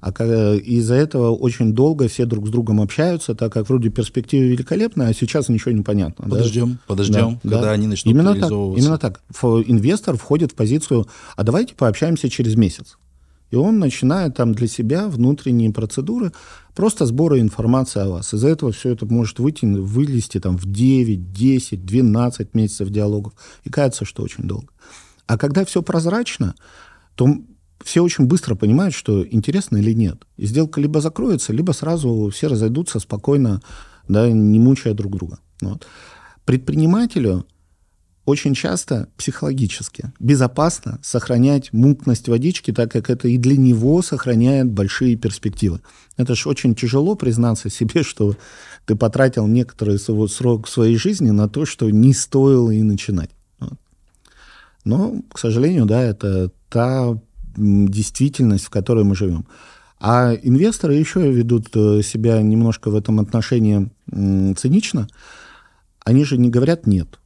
А из-за этого очень долго все друг с другом общаются, так как вроде перспективы великолепные, а сейчас ничего не понятно. Подождем, да? подождем, да, когда да. они начнут именно. Так, именно так. Инвестор входит в позицию, а давайте пообщаемся через месяц. И он начинает там для себя внутренние процедуры просто сбора информации о вас. Из-за этого все это может выйти, вылезти там в 9, 10, 12 месяцев диалогов. И кажется, что очень долго. А когда все прозрачно, то все очень быстро понимают, что интересно или нет. И сделка либо закроется, либо сразу все разойдутся спокойно, да, не мучая друг друга. Вот. Предпринимателю очень часто психологически безопасно сохранять мутность водички, так как это и для него сохраняет большие перспективы. Это же очень тяжело признаться себе, [laughs] что ты потратил некоторый срок своей жизни на то, что не стоило и начинать. Но, к сожалению, да, это та действительность, в которой мы живем. А инвесторы еще ведут э, себя немножко в этом отношении цинично. Они же не говорят «нет».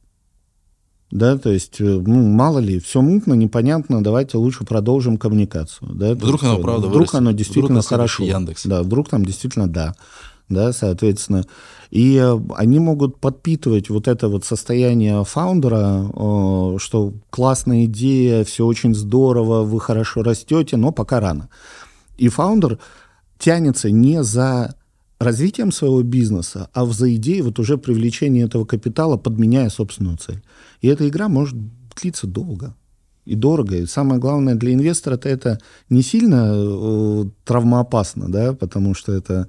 Да, то есть, э, ну, мало ли, все мутно, непонятно, давайте лучше продолжим коммуникацию. Да, вдруг оно, правда, Вдруг вырастет. оно действительно вдруг хорошо. Яндекс. Да, вдруг там действительно да. Да, соответственно. И э, они могут подпитывать вот это вот состояние фаундера, э, что классная идея, все очень здорово, вы хорошо растете, но пока рано. И фаундер тянется не за развитием своего бизнеса, а за идеей вот уже привлечения этого капитала, подменяя собственную цель. И эта игра может длиться долго и дорого. И самое главное для инвестора это, не сильно э, травмоопасно, да, потому что это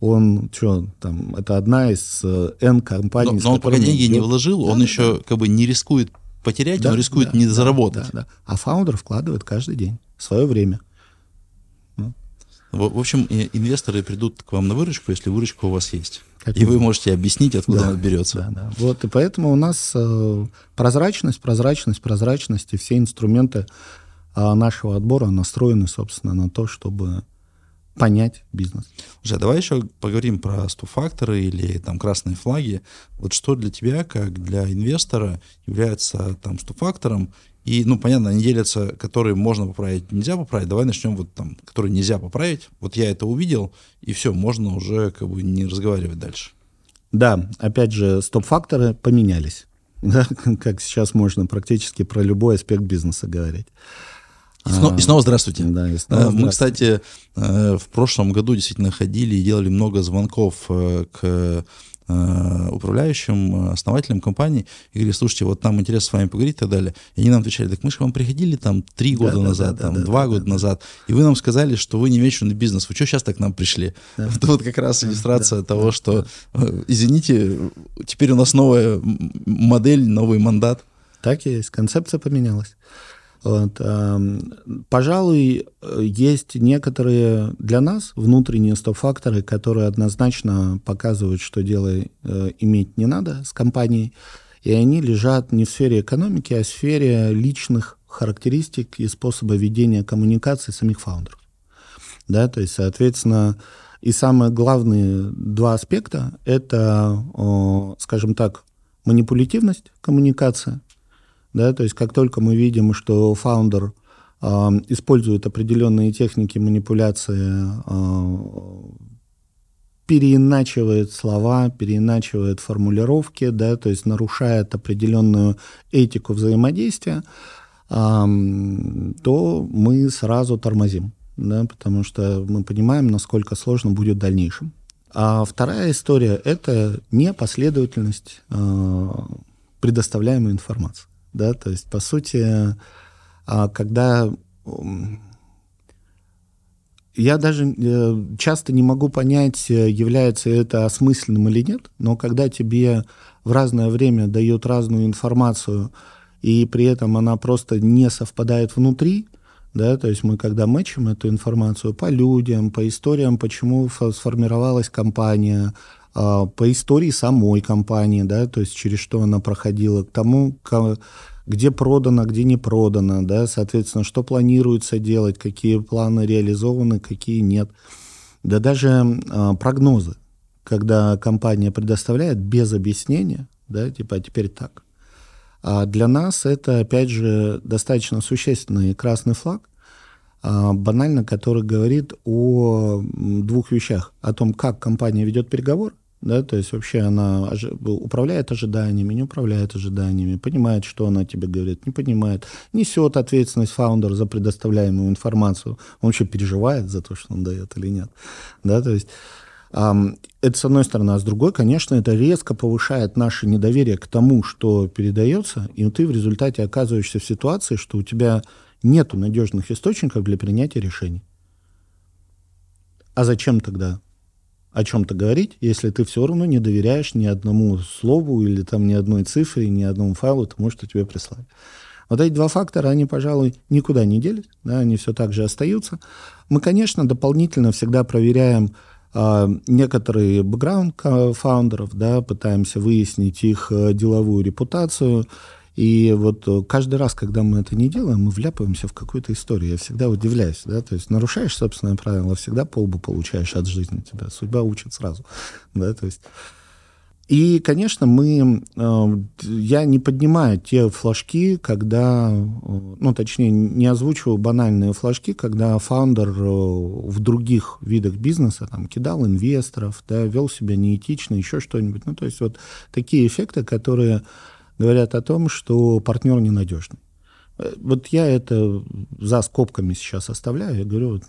он что там, это одна из э, N компаний. Но, но он пока деньги не вложил, да, он да, еще да. как бы не рискует потерять, да, он рискует да, не заработать. Да, да. А фаундер вкладывает каждый день свое время. В, в общем, инвесторы придут к вам на выручку, если выручка у вас есть. Как и вы можете объяснить, откуда да, она берется. Да, да. Вот, и поэтому у нас э, прозрачность, прозрачность, прозрачность, и все инструменты э, нашего отбора настроены, собственно, на то, чтобы понять бизнес. Уже давай еще поговорим про стоп-факторы или там красные флаги. Вот что для тебя, как для инвестора, является там стоп-фактором и, ну, понятно, они делятся, которые можно поправить, нельзя поправить. Давай начнем вот там, которые нельзя поправить. Вот я это увидел, и все, можно уже как бы не разговаривать дальше. Да, опять же, стоп-факторы поменялись. [laughs] Да, как сейчас можно практически про любой аспект бизнеса говорить. И снова, и снова здравствуйте. Да, и снова э, Мы, кстати, э, в прошлом году действительно ходили и делали много звонков э, к управляющим, основателям компании, и говорили, слушайте, вот нам интересно с вами поговорить и так далее. И они нам отвечали, так мы же вам приходили там три года да, назад, да, там да, два да, года да, назад, и вы нам сказали, что вы не венчурный бизнес, вы что сейчас так к нам пришли? Да. Это вот как раз иллюстрация да, того, да, что, извините, теперь у нас новая модель, новый мандат. Так и есть, концепция поменялась. Вот, пожалуй, есть некоторые для нас внутренние стоп-факторы, которые однозначно показывают, что дело э, иметь не надо с компанией, и они лежат не в сфере экономики, а в сфере личных характеристик и способа ведения коммуникации самих фаундеров. Да, то есть, соответственно, и самые главные два аспекта – это, скажем так, манипулятивность коммуникации, да, то есть как только мы видим, что фаундер э, использует определенные техники манипуляции, э, переиначивает слова, переиначивает формулировки, да, то есть нарушает определенную этику взаимодействия, э, то мы сразу тормозим, да, потому что мы понимаем, насколько сложно будет в дальнейшем. А вторая история – это непоследовательность э, предоставляемой информации да, то есть, по сути, а, когда я даже э, часто не могу понять, является это осмысленным или нет, но когда тебе в разное время дают разную информацию, и при этом она просто не совпадает внутри, да, то есть мы когда мэчим эту информацию по людям, по историям, почему сформировалась компания, по истории самой компании, да, то есть через что она проходила, к тому, где продано, где не продано, да, соответственно, что планируется делать, какие планы реализованы, какие нет. Да даже э, прогнозы, когда компания предоставляет без объяснения, да, типа, а теперь так. А для нас это, опять же, достаточно существенный красный флаг, банально, который говорит о двух вещах. О том, как компания ведет переговор, да, то есть вообще она управляет ожиданиями, не управляет ожиданиями, понимает, что она тебе говорит, не понимает, несет ответственность фаундер за предоставляемую информацию, он вообще переживает за то, что он дает или нет, да, то есть это с одной стороны, а с другой, конечно, это резко повышает наше недоверие к тому, что передается, и ты в результате оказываешься в ситуации, что у тебя нет надежных источников для принятия решений. А зачем тогда о чем-то говорить, если ты все равно не доверяешь ни одному слову или там ни одной цифре, ни одному файлу тому, что тебе прислали. Вот эти два фактора, они, пожалуй, никуда не делись, да, они все так же остаются. Мы, конечно, дополнительно всегда проверяем э, некоторые бэкграунд фаундеров, да, пытаемся выяснить их э, деловую репутацию, и вот э, каждый раз, когда мы это не делаем, мы вляпываемся в какую-то историю. Я всегда удивляюсь, да, то есть нарушаешь собственное правило, всегда полбу получаешь от жизни тебя. Судьба учит сразу, да, то есть... И, конечно, мы, э, я не поднимаю те флажки, когда, э, ну, точнее, не озвучиваю банальные флажки, когда фаундер в других видах бизнеса там кидал инвесторов, да, вел себя неэтично, еще что-нибудь. Ну, то есть вот такие эффекты, которые говорят о том, что партнер ненадежный. Э, вот я это за скобками сейчас оставляю. Я говорю, вот,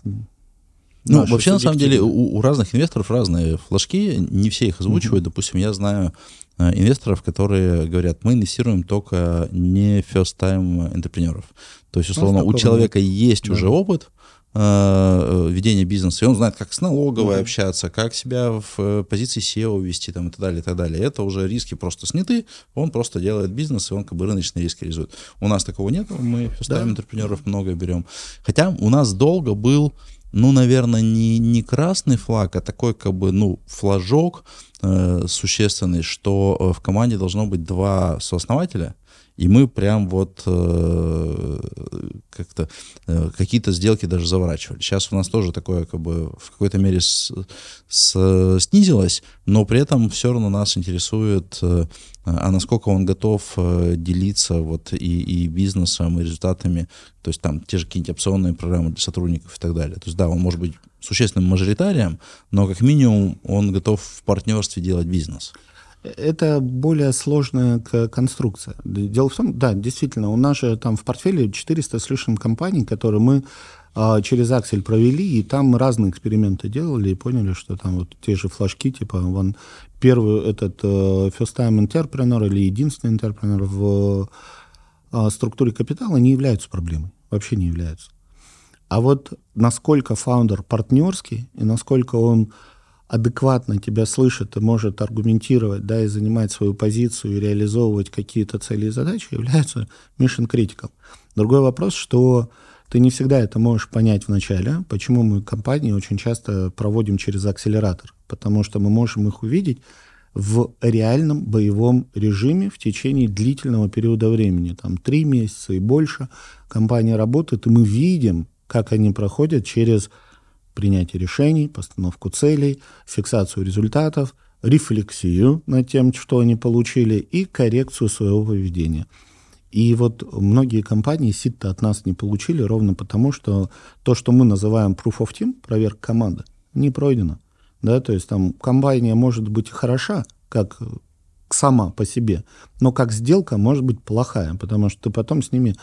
ну, вообще, на самом деле, у, у разных инвесторов разные флажки, не все их озвучивают. Mm-hmm. Допустим, я знаю э, инвесторов, которые говорят, мы инвестируем только не first-time интерпренеров. То есть, условно, ну, у человека есть да. уже опыт, Э, ведения бизнеса, и он знает, как с налоговой mm-hmm. общаться, как себя в э, позиции SEO вести там, и так далее, и так далее. Это уже риски просто сняты, он просто делает бизнес, и он как бы рыночные риски реализует. У нас такого нет, мы ставим да. интерпренеров много берем. Хотя у нас долго был ну, наверное, не, не красный флаг, а такой, как бы, ну, флажок э, существенный, что э, в команде должно быть два сооснователя, и мы прям вот э, как-то э, какие-то сделки даже заворачивали. Сейчас у нас тоже такое как бы в какой-то мере с, с, снизилось, но при этом все равно нас интересует, э, а насколько он готов э, делиться вот и, и бизнесом, и результатами, то есть там те же какие-нибудь опционные программы для сотрудников и так далее. То есть да, он может быть существенным мажоритарием, но как минимум он готов в партнерстве делать бизнес. Это более сложная конструкция. Дело в том, да, действительно, у нас же там в портфеле 400 с лишним компаний, которые мы а, через Аксель провели, и там разные эксперименты делали и поняли, что там вот те же флажки, типа вон первый этот uh, first time entrepreneur или единственный entrepreneur в uh, структуре капитала не являются проблемой, вообще не являются. А вот насколько фаундер партнерский и насколько он адекватно тебя слышит и может аргументировать, да, и занимать свою позицию и реализовывать какие-то цели и задачи, является mission critical. Другой вопрос, что ты не всегда это можешь понять вначале, почему мы компании очень часто проводим через акселератор, потому что мы можем их увидеть в реальном боевом режиме в течение длительного периода времени, там три месяца и больше компания работает, и мы видим, как они проходят через принятие решений, постановку целей, фиксацию результатов, рефлексию над тем, что они получили, и коррекцию своего поведения. И вот многие компании сит от нас не получили ровно потому, что то, что мы называем proof of team, проверка команды, не пройдено. Да, то есть там компания может быть хороша, как сама по себе, но как сделка может быть плохая, потому что ты потом с ними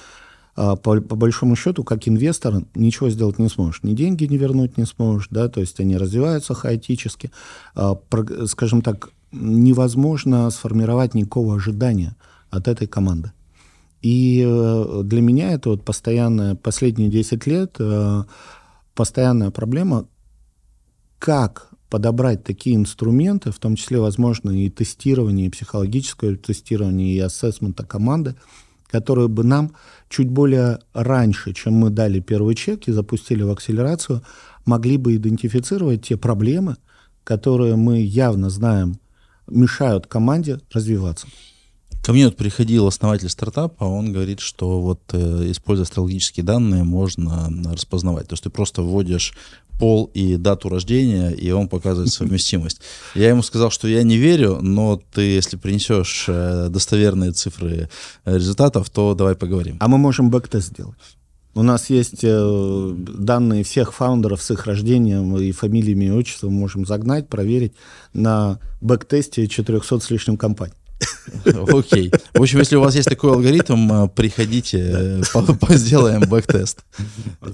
по, по большому счету, как инвестор, ничего сделать не сможешь. Ни деньги не вернуть не сможешь, да, то есть они развиваются хаотически. А, скажем так, невозможно сформировать никакого ожидания от этой команды. И э, для меня это вот постоянная, последние 10 лет, э, постоянная проблема, как подобрать такие инструменты, в том числе, возможно, и тестирование, и психологическое тестирование, и ассессмента команды, которые бы нам чуть более раньше, чем мы дали первый чек и запустили в акселерацию, могли бы идентифицировать те проблемы, которые мы явно знаем мешают команде развиваться. Ко мне вот приходил основатель стартапа, он говорит, что вот э, используя астрологические данные можно распознавать. То есть ты просто вводишь пол и дату рождения, и он показывает совместимость. Я ему сказал, что я не верю, но ты, если принесешь э, достоверные цифры э, результатов, то давай поговорим. А мы можем back-test сделать. У нас есть э, данные всех фаундеров с их рождением и фамилиями и отчеством. можем загнать, проверить на back-test е 400 с лишним компаний. [laughs] Окей. В общем, если у вас есть такой алгоритм, э, приходите, э, [laughs] сделаем back-test.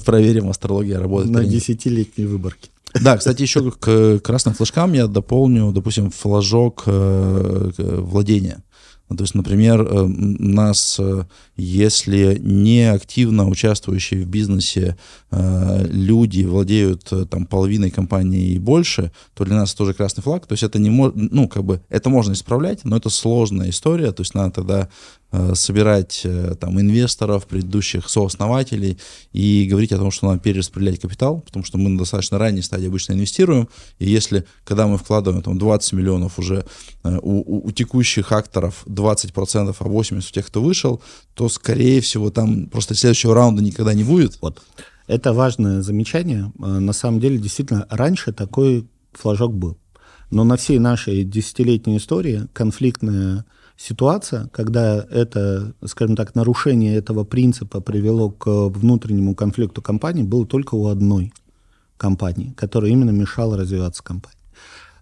Проверим, астрология работает. На десятилетней выборке. Да, кстати, еще к красным флажкам я дополню, допустим, флажок э, владения. Ну, то есть, например, э, нас, э, если не активно участвующие в бизнесе э, люди владеют там половиной компании и больше, то для нас тоже красный флаг. То есть это не ну как бы это можно исправлять, но это сложная история. То есть надо тогда собирать э, там инвесторов, предыдущих сооснователей и говорить о том, что надо перераспределять капитал, потому что мы на достаточно ранней стадии обычно инвестируем, и если, когда мы вкладываем там 20 миллионов уже э, у, у, у текущих акторов 20%, а 80% у тех, кто вышел, то, скорее всего, там просто следующего раунда никогда не будет. Вот. Это важное замечание. На самом деле, действительно, раньше такой флажок был. Но на всей нашей десятилетней истории конфликтная ситуация, когда это, скажем так, нарушение этого принципа привело к внутреннему конфликту компании, было только у одной компании, которая именно мешала развиваться компании.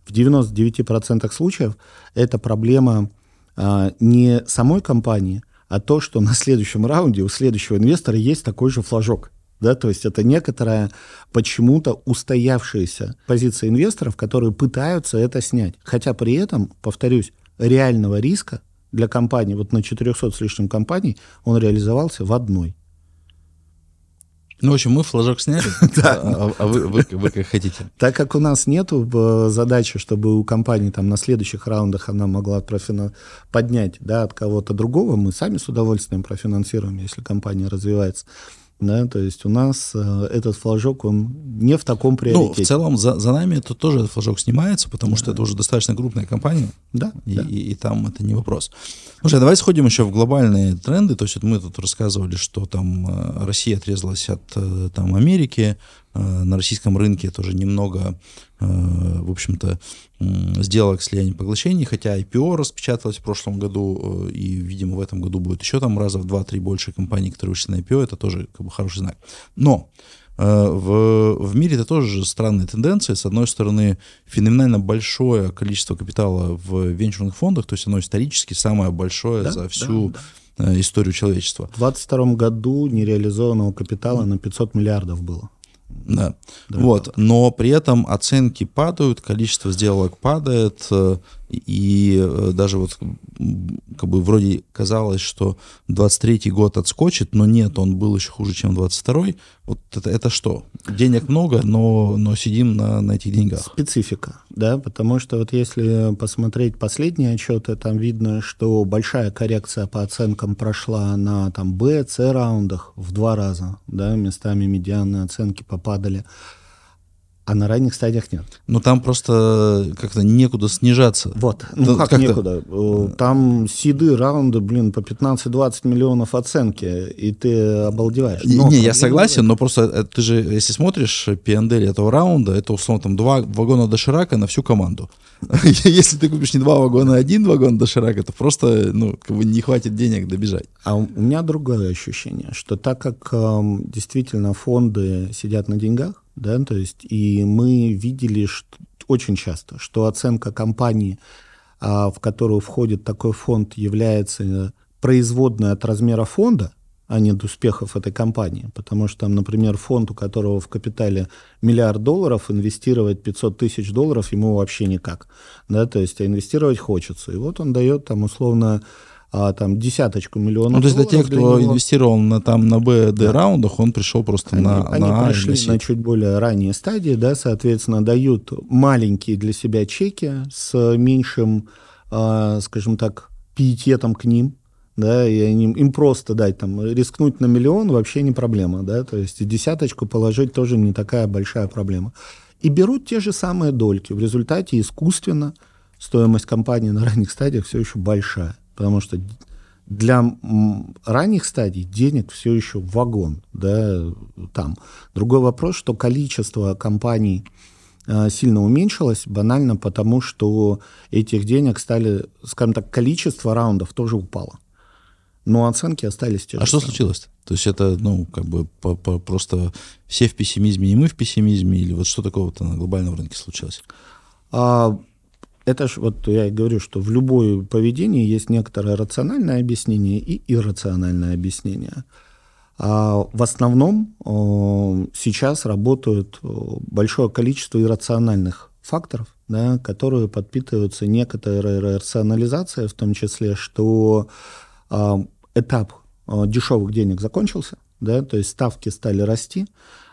В 99% случаев это проблема а, не самой компании, а то, что на следующем раунде у следующего инвестора есть такой же флажок. Да, то есть это некоторая почему-то устоявшаяся позиция инвесторов, которые пытаются это снять. Хотя при этом, повторюсь, реального риска для компании, вот на 400 с лишним компаний, он реализовался в одной. Ну, в общем, мы флажок сняли, [laughs] да. а, а вы, как хотите. Так как у нас нет э, задачи, чтобы у компании там на следующих раундах она могла поднять да, от кого-то другого, мы сами с удовольствием профинансируем, если компания развивается. Да, то есть у нас э, этот флажок, он не в таком приоритете. Ну, в целом за, за нами это тоже этот флажок снимается, потому да. что это уже достаточно крупная компания. Да. И, да. И, и там это не вопрос. Слушай, давай сходим еще в глобальные тренды. То есть вот мы тут рассказывали, что там э, Россия отрезалась от э, там, Америки, Э, на российском рынке тоже немного, в общем-то, сделок слияния поглощений, хотя IPO распечаталось в прошлом году, э, и, видимо, в этом году будет еще там раза в 2-3 больше компаний, которые вышли на IPO, это тоже как бы хороший знак. Но в, в мире это тоже странные тенденции. С одной стороны, феноменально большое количество капитала в венчурных фондах, то есть оно исторически самое большое да, за всю да, да. историю человечества. В 2022 году нереализованного капитала на 500 миллиардов было. Да. да. Вот. Но при этом оценки падают, количество сделок падает, э, и э, даже вот как бы вроде казалось, что 23-й год отскочит, но нет, он был еще хуже, чем 22-й. Вот это, это что? Денег много, но, но сидим на, на этих деньгах. Специфика, да, потому что вот если посмотреть последние отчеты, там видно, что большая коррекция по оценкам прошла на там Б, С раундах в два раза, да, местами медианные оценки попадали а на ранних стадиях нет. Ну там просто как-то некуда снижаться. Вот, ну как, как некуда. Э, там сиды, раунды, блин, по 15-20 миллионов оценки, и ты обалдеваешь. Но не, я согласен, но просто э, ты же, если смотришь пиандель этого раунда, это условно там два вагона доширака на всю команду. [laughs] Если ты купишь не два вагона, а один вагон доширака, то просто ну, как бы не хватит денег добежать. А у меня другое ощущение, что так как э, действительно фонды сидят на деньгах, да, то есть и мы видели что, очень часто, что оценка компании, а, в которую входит такой фонд, является производной от размера фонда, а не от успехов этой компании. Потому что, там, например, фонд, у которого в капитале миллиард долларов, инвестировать 500 тысяч долларов ему вообще никак. Да, то есть а инвестировать хочется. И вот он дает там условно а, там десяточку миллионов. Ну, то есть для тех, кто него... инвестировал на, там, на B, D да. раундах, он пришел просто они, на, они на пришли на чуть более ранние стадии, да, соответственно, дают маленькие для себя чеки с меньшим, э, скажем так, пиететом к ним, да, и они, им просто дать там, рискнуть на миллион вообще не проблема, да, то есть десяточку положить тоже не такая большая проблема. И берут те же самые дольки. В результате искусственно стоимость компании на ранних стадиях все еще большая потому что для ранних стадий денег все еще вагон, да, там. Другой вопрос, что количество компаний э, сильно уменьшилось, банально потому, что этих денег стали, скажем так, количество раундов тоже упало. Но оценки остались те же. А что случилось? То есть это, ну, как бы по, по, просто все в пессимизме, не мы в пессимизме, или вот что такого-то на глобальном рынке случилось? А, это же, вот я и говорю, что в любое поведение есть некоторое рациональное объяснение и иррациональное объяснение. А в основном сейчас работают большое количество иррациональных факторов, да, которые подпитываются некоторой рационализацией, в том числе, что а, этап дешевых денег закончился, да, то есть ставки стали расти,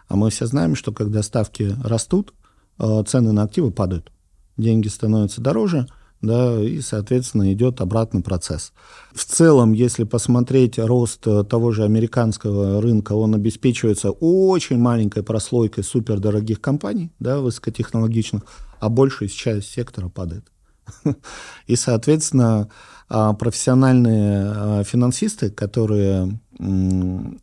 а мы все знаем, что когда ставки растут, цены на активы падают деньги становятся дороже, да, и, соответственно, идет обратный процесс. В целом, если посмотреть рост того же американского рынка, он обеспечивается очень маленькой прослойкой супердорогих компаний, да, высокотехнологичных, а большая часть сектора падает. [laughs] И, соответственно, а, профессиональные а, финансисты, которые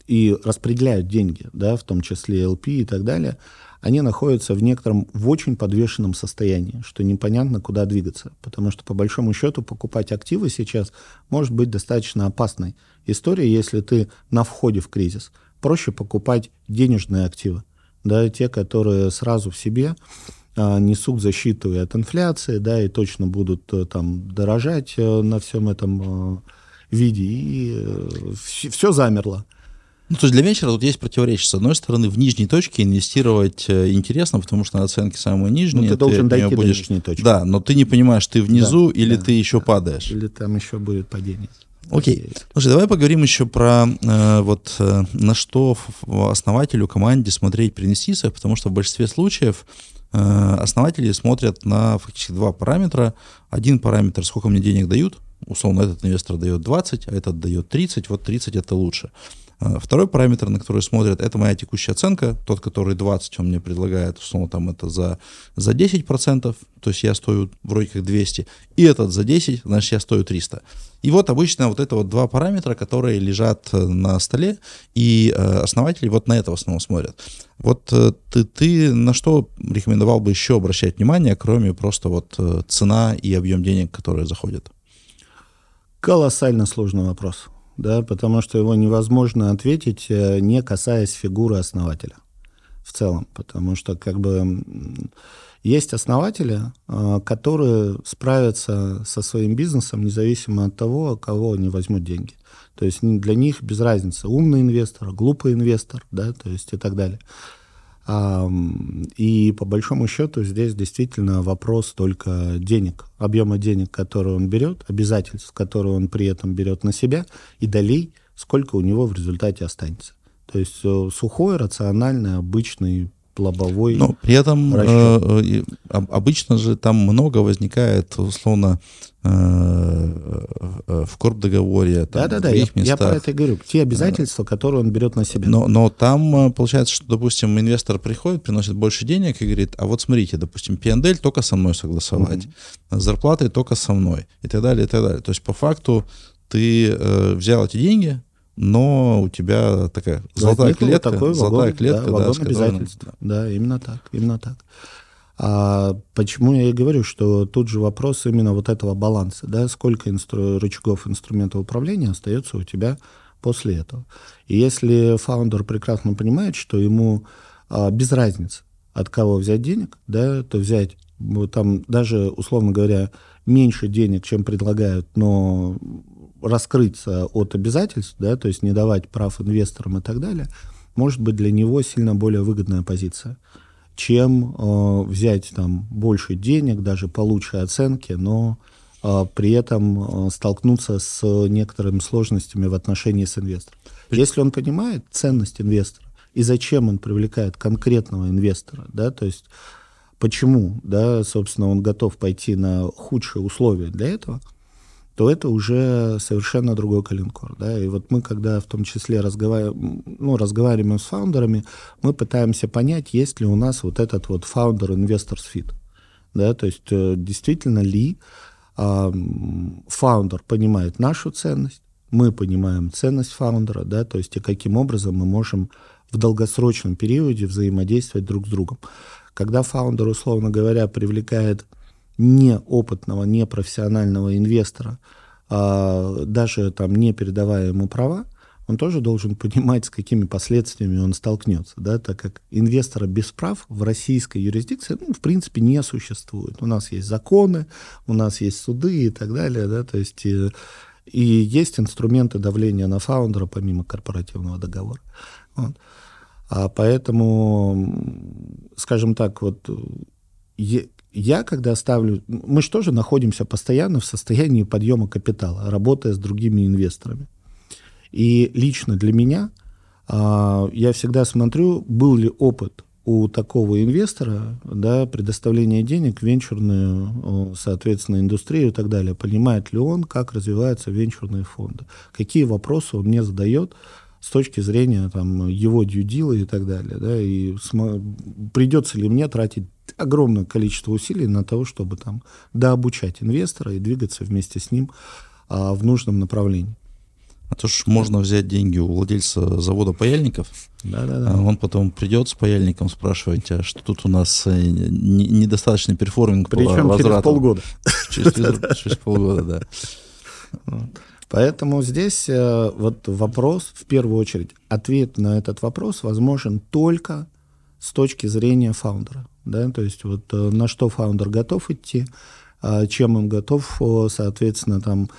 и распределяют деньги, да, в том числе LP и так далее, они находятся в некотором, в очень подвешенном состоянии, что непонятно, куда двигаться. Потому что, по большому счету, покупать активы сейчас может быть достаточно опасной историей, если ты на входе в кризис. Проще покупать денежные активы, да, те, которые сразу в себе а, несут защиту и от инфляции, да, и точно будут а, там дорожать а, на всем этом а, виде, и э, все замерло. Ну, то есть для вечера тут есть противоречие. С одной стороны, в нижней точке инвестировать э, интересно, потому что оценки самые нижние. Ну, ты, ты должен дойти будешь... до нижней точки. Да, но ты не понимаешь, ты внизу да, или да, ты еще да. падаешь. Или там еще будет падение. Окей. Слушай, давай поговорим еще про э, вот э, на что основателю, команде смотреть при инвестициях, потому что в большинстве случаев э, основатели смотрят на фактически два параметра. Один параметр, сколько мне денег дают, условно, этот инвестор дает 20, а этот дает 30, вот 30 это лучше. А, второй параметр, на который смотрят, это моя текущая оценка. Тот, который 20, он мне предлагает, условно, там это за, за 10%, то есть я стою вроде как 200, и этот за 10, значит, я стою 300. И вот обычно вот это вот два параметра, которые лежат э, на столе, и э, основатели вот на это в основном смотрят. Вот э, ты, ты на что рекомендовал бы еще обращать внимание, кроме просто вот э, цена и объем денег, которые заходят? Колоссально сложный вопрос да, потому что его невозможно ответить, э, не касаясь фигуры основателя в целом, потому что как бы есть основатели, э, которые справятся со своим бизнесом независимо от того, кого они возьмут деньги. То есть для них без разницы, умный инвестор, глупый инвестор, да, то есть и так далее. И по большому счету здесь действительно вопрос только денег, объема денег, которые он берет, обязательств, которые он при этом берет на себя, и долей, сколько у него в результате останется. То есть э, сухой, рациональный, обычный лобовой. Но при этом э, обычно же там много возникает, условно, э, э, в корп-договоре, да, да, да, я, я про это говорю. Те обязательства, которые он берет на себя. Но, но там получается, что, допустим, инвестор приходит, приносит больше денег и говорит, а вот смотрите, допустим, P&L только со мной согласовать, mm-hmm. зарплаты только со мной и так далее, и так далее. То есть по факту ты э, взял эти деньги, но у тебя такая золотая Возникла клетка, такой золотая вагон, клетка, да, вагон да, обязательств. Которым... Да, именно так, именно так. А почему я и говорю, что тут же вопрос именно вот этого баланса, да, сколько инстру... рычагов инструмента управления остается у тебя после этого. И если фаундер прекрасно понимает, что ему а, без разницы, от кого взять денег, да, то взять там даже, условно говоря, меньше денег, чем предлагают, но раскрыться от обязательств, да, то есть не давать прав инвесторам и так далее, может быть для него сильно более выгодная позиция, чем э, взять там больше денег, даже по лучшей оценке, но э, при этом э, столкнуться с некоторыми сложностями в отношении с инвестором. Если он понимает ценность инвестора и зачем он привлекает конкретного инвестора, да, то есть почему, да, собственно, он готов пойти на худшие условия для этого – то это уже совершенно другой калинкор. Да? И вот мы, когда в том числе разговариваем, ну, разговариваем с фаундерами, мы пытаемся понять, есть ли у нас вот этот вот founder-investors fit. Да? То есть э, действительно ли э, фаундер понимает нашу ценность, мы понимаем ценность фаундера, да, то есть и каким образом мы можем в долгосрочном периоде взаимодействовать друг с другом. Когда фаундер, условно говоря, привлекает неопытного, непрофессионального инвестора, а, даже там не передавая ему права, он тоже должен понимать, с какими последствиями он столкнется, да, так как инвестора без прав в российской юрисдикции, ну, в принципе, не существует. У нас есть законы, у нас есть суды и так далее, да, то есть и, и есть инструменты давления на фаундера помимо корпоративного договора. Вот. А поэтому, скажем так, вот я, когда ставлю... Мы же тоже находимся постоянно в состоянии подъема капитала, работая с другими инвесторами. И лично для меня а, я всегда смотрю, был ли опыт у такого инвестора да, предоставления денег в венчурную, соответственно, индустрию и так далее. Понимает ли он, как развиваются венчурные фонды, какие вопросы он мне задает, с точки зрения там, его дьюдила и так далее. Да, и см- придется ли мне тратить огромное количество усилий на то, чтобы там дообучать инвестора и двигаться вместе с ним а, в нужном направлении. А то ж можно взять деньги у владельца завода паяльников, да, да, да. он потом придет с паяльником спрашивать, а что тут у нас э, недостаточный performing Причем по через полгода. [laughs] Через, через полгода, да. Поэтому здесь э, вот вопрос, в первую очередь, ответ на этот вопрос возможен только с точки зрения фаундера. Да? То есть вот э, на что фаундер готов идти, а чем он готов, соответственно, там,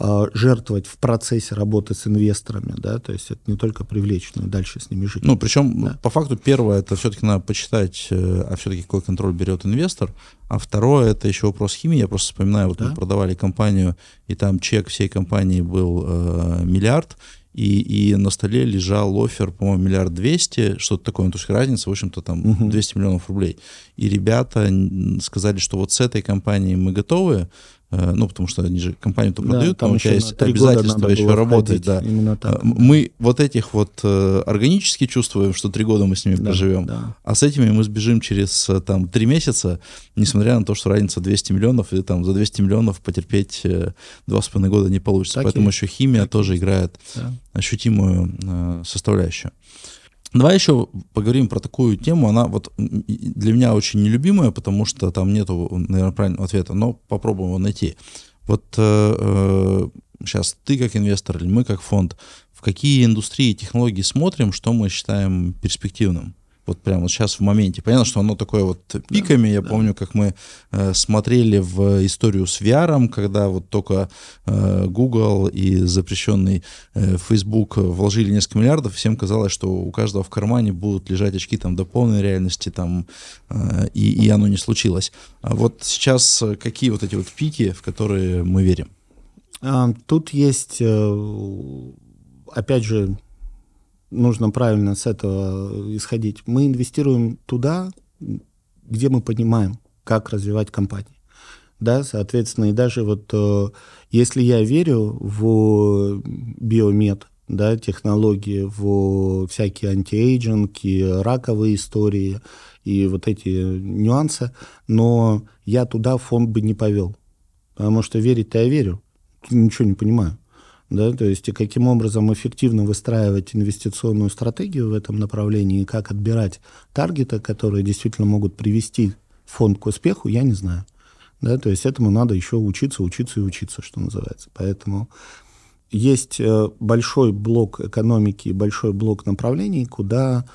а, жертвовать в процессе работы с инвесторами, да, то есть это не только привлечь, но и дальше с ними жить. Ну, причем, да. по факту, первое, это все-таки надо почитать, э, а все-таки какой контроль берет инвестор, а второе, это еще вопрос химии, я просто вспоминаю, вот да? мы продавали компанию, и там чек всей компании был э, миллиард, и, и на столе лежал офер, по-моему, миллиард двести, что-то такое, ну, то есть разница, в общем-то, там uh 200 миллионов рублей. И ребята сказали, что вот с этой компанией мы готовы, ну, потому что они же компанию-то продают, да, но у тебя есть обязательства еще работать. Да. Именно так, э, мы вот этих вот э, органически чувствуем, что три года мы с ними да, проживем, да. а с этими мы сбежим через там три месяца, несмотря на то, что разница 200 миллионов, и там за 200 миллионов потерпеть два с половиной года не получится. Так Поэтому еще химия так тоже играет да. ощутимую э, составляющую. Давай еще поговорим про такую тему. Она вот для меня очень нелюбимая, потому что там нету, наверное, правильного ответа, но попробуем его найти. Вот э, э, сейчас ты как инвестор или мы как фонд, в какие индустрии и технологии смотрим, что мы считаем перспективным? Вот прямо вот сейчас в моменте. Понятно, что оно такое вот пиками. Да, Я да. помню, как мы э, смотрели в историю с VR, когда вот только э, Google и запрещенный э, Facebook вложили несколько миллиардов, всем казалось, что у каждого в кармане будут лежать очки там до полной реальности, там, э, и, и оно не случилось. А вот сейчас какие вот эти вот пики, в которые мы верим? А, тут есть, э, опять же, нужно правильно с этого исходить. Мы инвестируем туда, где мы понимаем, как развивать компании. Да, соответственно, и даже вот э, если я верю в биомед, да, технологии, в всякие антиэйджинги, раковые истории и вот эти нюансы, но я туда фонд бы не повел. Потому что верить-то я верю, ничего не понимаю да, то есть и каким образом эффективно выстраивать инвестиционную стратегию в этом направлении и как отбирать таргеты, которые действительно могут привести фонд к успеху, я не знаю. Да, то есть этому надо еще учиться, учиться и учиться, что называется. Поэтому есть э, большой блок экономики, большой блок направлений, куда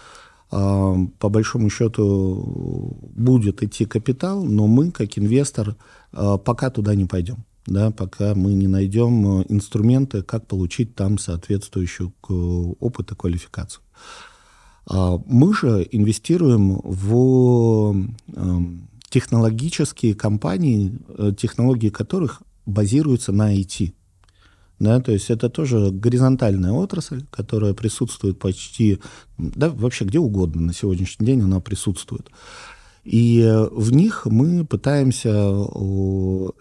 а, по большому счету будет идти капитал, но мы, как инвестор, а, пока туда не пойдем да, пока мы не найдем э, инструменты, как получить там соответствующую опыт и квалификацию. А мы же инвестируем в эм, технологические компании, э, технологии которых базируются на IT. Да, то есть это тоже горизонтальная отрасль, которая присутствует почти, да, вообще где угодно на сегодняшний день она присутствует. И э, в них мы пытаемся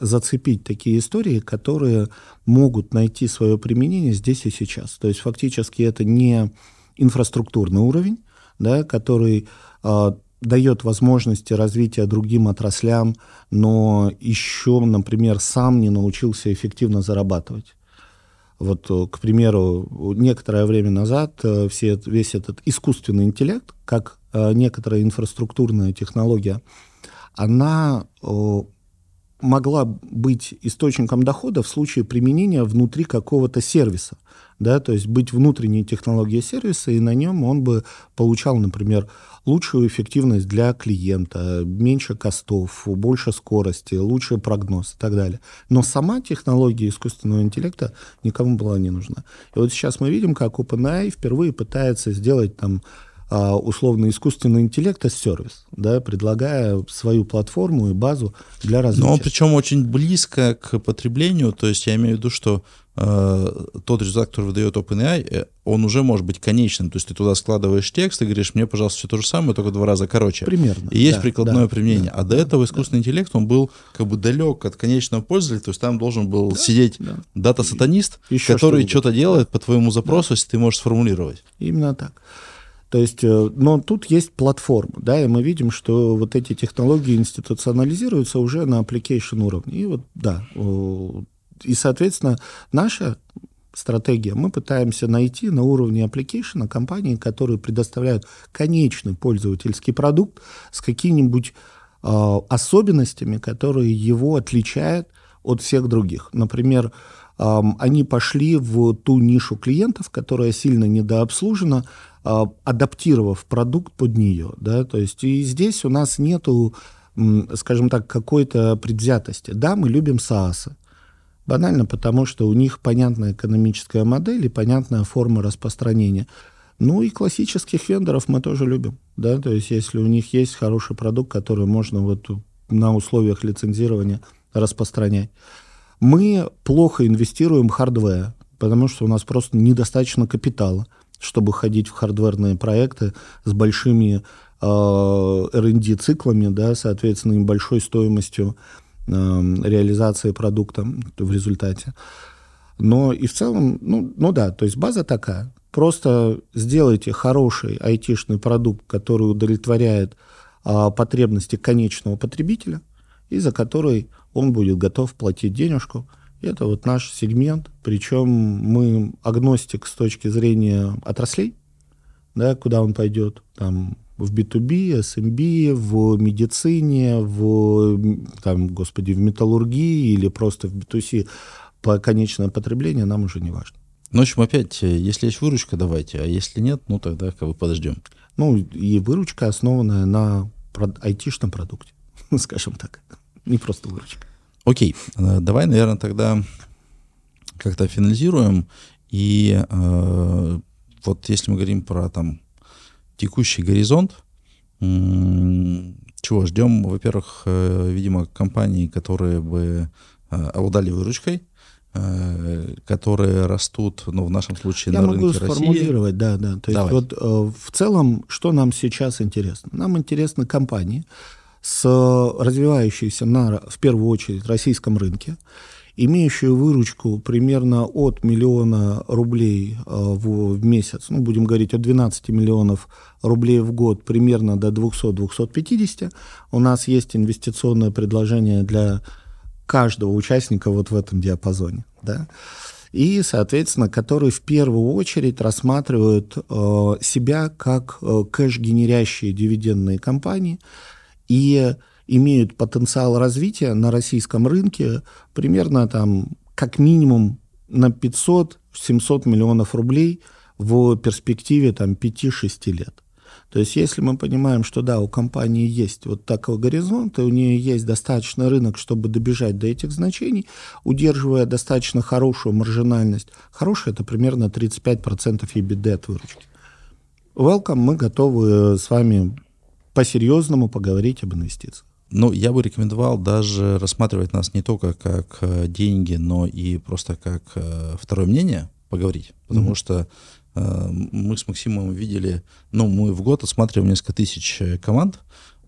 зацепить такие истории, которые могут найти свое применение здесь и сейчас. То есть фактически это не инфраструктурный уровень, да, который э, дает возможности развития другим отраслям, но еще, например, сам не научился эффективно зарабатывать. Вот, э, к примеру, некоторое время назад э, все, весь этот искусственный интеллект, как некоторая инфраструктурная технология, она могла быть источником дохода в случае применения внутри какого-то сервиса. Да, то есть быть внутренней технологией сервиса, и на нем он бы получал, например, лучшую эффективность для клиента, меньше костов, больше скорости, лучший прогноз и так далее. Но сама технология искусственного интеллекта никому была не нужна. И вот сейчас мы видим, как OpenAI впервые пытается сделать там условно искусственный интеллект as сервис, да, предлагая свою платформу и базу для развития. Но причем очень близко к потреблению, то есть я имею в виду, что э, тот результат, который выдает OpenAI, э, он уже может быть конечным, то есть ты туда складываешь текст и говоришь, мне, пожалуйста, все то же самое, только два раза короче. Примерно. И есть да, прикладное да, применение. Да, а до этого искусственный да. интеллект, он был как бы далек от конечного пользователя, то есть там должен был да, сидеть да. дата-сатанист, который что-то делает по твоему запросу, да. если ты можешь сформулировать. Именно так. То есть, э, но тут есть платформа, да, и мы видим, что вот эти технологии институционализируются уже на application уровне. И вот, да, и, соответственно, наша стратегия, мы пытаемся найти на уровне application компании, которые предоставляют конечный пользовательский продукт с какими-нибудь э, особенностями, которые его отличают от всех других. Например, э, они пошли в ту нишу клиентов, которая сильно недообслужена, адаптировав продукт под нее. Да? То есть и здесь у нас нету, скажем так, какой-то предвзятости. Да, мы любим SaaS. Банально потому, что у них понятная экономическая модель и понятная форма распространения. Ну и классических вендоров мы тоже любим. Да? То есть если у них есть хороший продукт, который можно вот на условиях лицензирования распространять. Мы плохо инвестируем в hardware потому что у нас просто недостаточно капитала, чтобы ходить в хардверные проекты с большими э, R&D циклами, да, соответственно, и большой стоимостью э, реализации продукта в результате. Но и в целом, ну, ну да, то есть база такая. Просто сделайте хороший айтишный продукт, который удовлетворяет а, потребности конечного потребителя, и за который он будет готов платить денежку. Это вот наш сегмент. Причем мы агностик с точки зрения отраслей, да, куда он пойдет. Там в B2B, SMB, в медицине, в, там, господи, в металлургии или просто в B2C по конечное потребление нам уже не важно. Ну, в общем, опять, если есть выручка, давайте, а если нет, ну тогда как бы подождем. Ну, и выручка основанная на айтишном продукте, [laughs] скажем так, не просто выручка. Окей, э, давай, наверное, тогда как-то финализируем. И э, вот если мы говорим про там текущий горизонт, чего ждем? Во-первых, э, видимо, компании, которые бы э, обладали выручкой, Э, которые растут, ну, в нашем случае, Я на могу рынке сформулировать, России. да, да. То Давай. есть вот э, в целом, что нам сейчас интересно? Нам интересны компании с развивающейся на, в первую очередь, российском рынке, имеющие выручку примерно от миллиона рублей э, в, в месяц, ну, будем говорить, от 12 миллионов рублей в год примерно до 200-250. У нас есть инвестиционное предложение для каждого участника вот в этом диапазоне. Да? И, соответственно, которые в первую очередь рассматривают э, себя как э, кэш-генерящие дивидендные компании и имеют потенциал развития на российском рынке примерно там как минимум на 500-700 миллионов рублей в перспективе там 5-6 лет. То есть если мы понимаем, что да, у компании есть вот такой горизонт, и у нее есть достаточно рынок, чтобы добежать до этих значений, удерживая достаточно хорошую маржинальность, хорошая это примерно 35% EBITDA от выручки. Welcome, мы готовы с вами по-серьезному поговорить об инвестициях. Ну, я бы рекомендовал даже рассматривать нас не только как э, деньги, но и просто как э, второе мнение поговорить, потому mm-hmm. что Э, мы с Максимом видели, ну, мы в год отсматриваем несколько тысяч э, команд,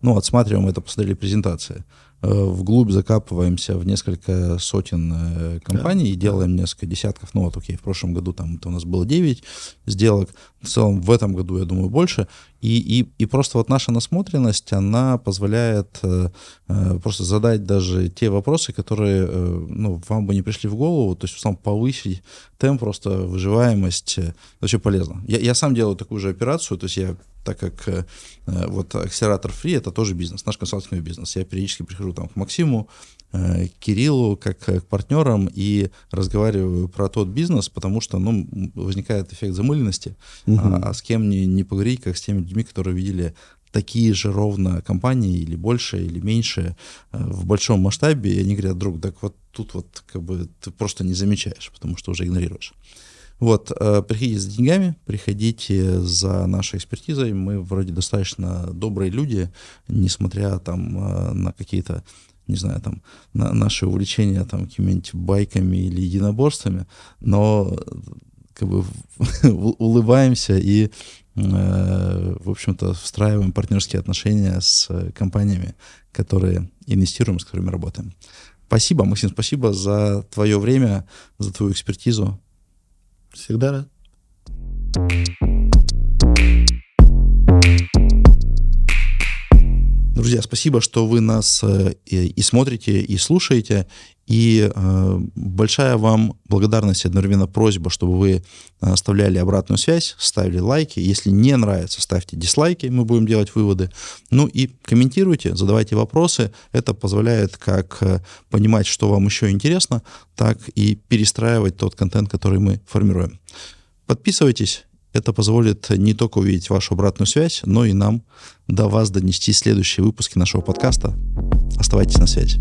ну, отсматриваем это, посмотрели презентации. Э, вглубь закапываемся в несколько сотен компаний да. и делаем несколько десятков. Ну, вот, окей, в прошлом году там это у нас было 9 сделок, в целом в этом году, я думаю, больше. И, и, и просто вот наша насмотренность, она позволяет э, э, просто задать даже те вопросы, которые э, ну, вам бы не пришли в голову, то есть в основном повысить темп, просто выживаемость, э, вообще полезно. Я, я сам делаю такую же операцию, то есть я так как э, вот акселератор Free это тоже бизнес, наш консалтинговый бизнес. Я периодически прихожу там к Максиму, Э, Кириллу как к партнерам и разговариваю про тот бизнес, потому что ну, возникает эффект замыленности, угу. а, а с кем не, не поговорить, как с теми людьми, которые видели такие же ровно компании или больше, или меньше э, в большом масштабе, и они говорят, друг, так вот тут вот как бы ты просто не замечаешь, потому что уже игнорируешь. Вот, э, приходите за деньгами, приходите за нашей экспертизой. Мы вроде достаточно добрые люди, несмотря там на какие-то не знаю, там, на наши увлечения там какими-нибудь байками или единоборствами, но как бы [laughs] улыбаемся и, э, в общем-то, встраиваем партнерские отношения с компаниями, которые инвестируем, с которыми работаем. Спасибо, Максим, спасибо за твое время, за твою экспертизу. Всегда рад. Друзья, спасибо, что вы нас э, и смотрите, и слушаете. И э, большая вам благодарность и одновременно просьба, чтобы вы оставляли обратную связь, ставили лайки. Если не нравится, ставьте дизлайки, мы будем делать выводы. Ну и комментируйте, задавайте вопросы. Это позволяет как э, понимать, что вам еще интересно, так и перестраивать тот контент, который мы формируем. Подписывайтесь это позволит не только увидеть вашу обратную связь, но и нам до вас донести следующие выпуски нашего подкаста. Оставайтесь на связи.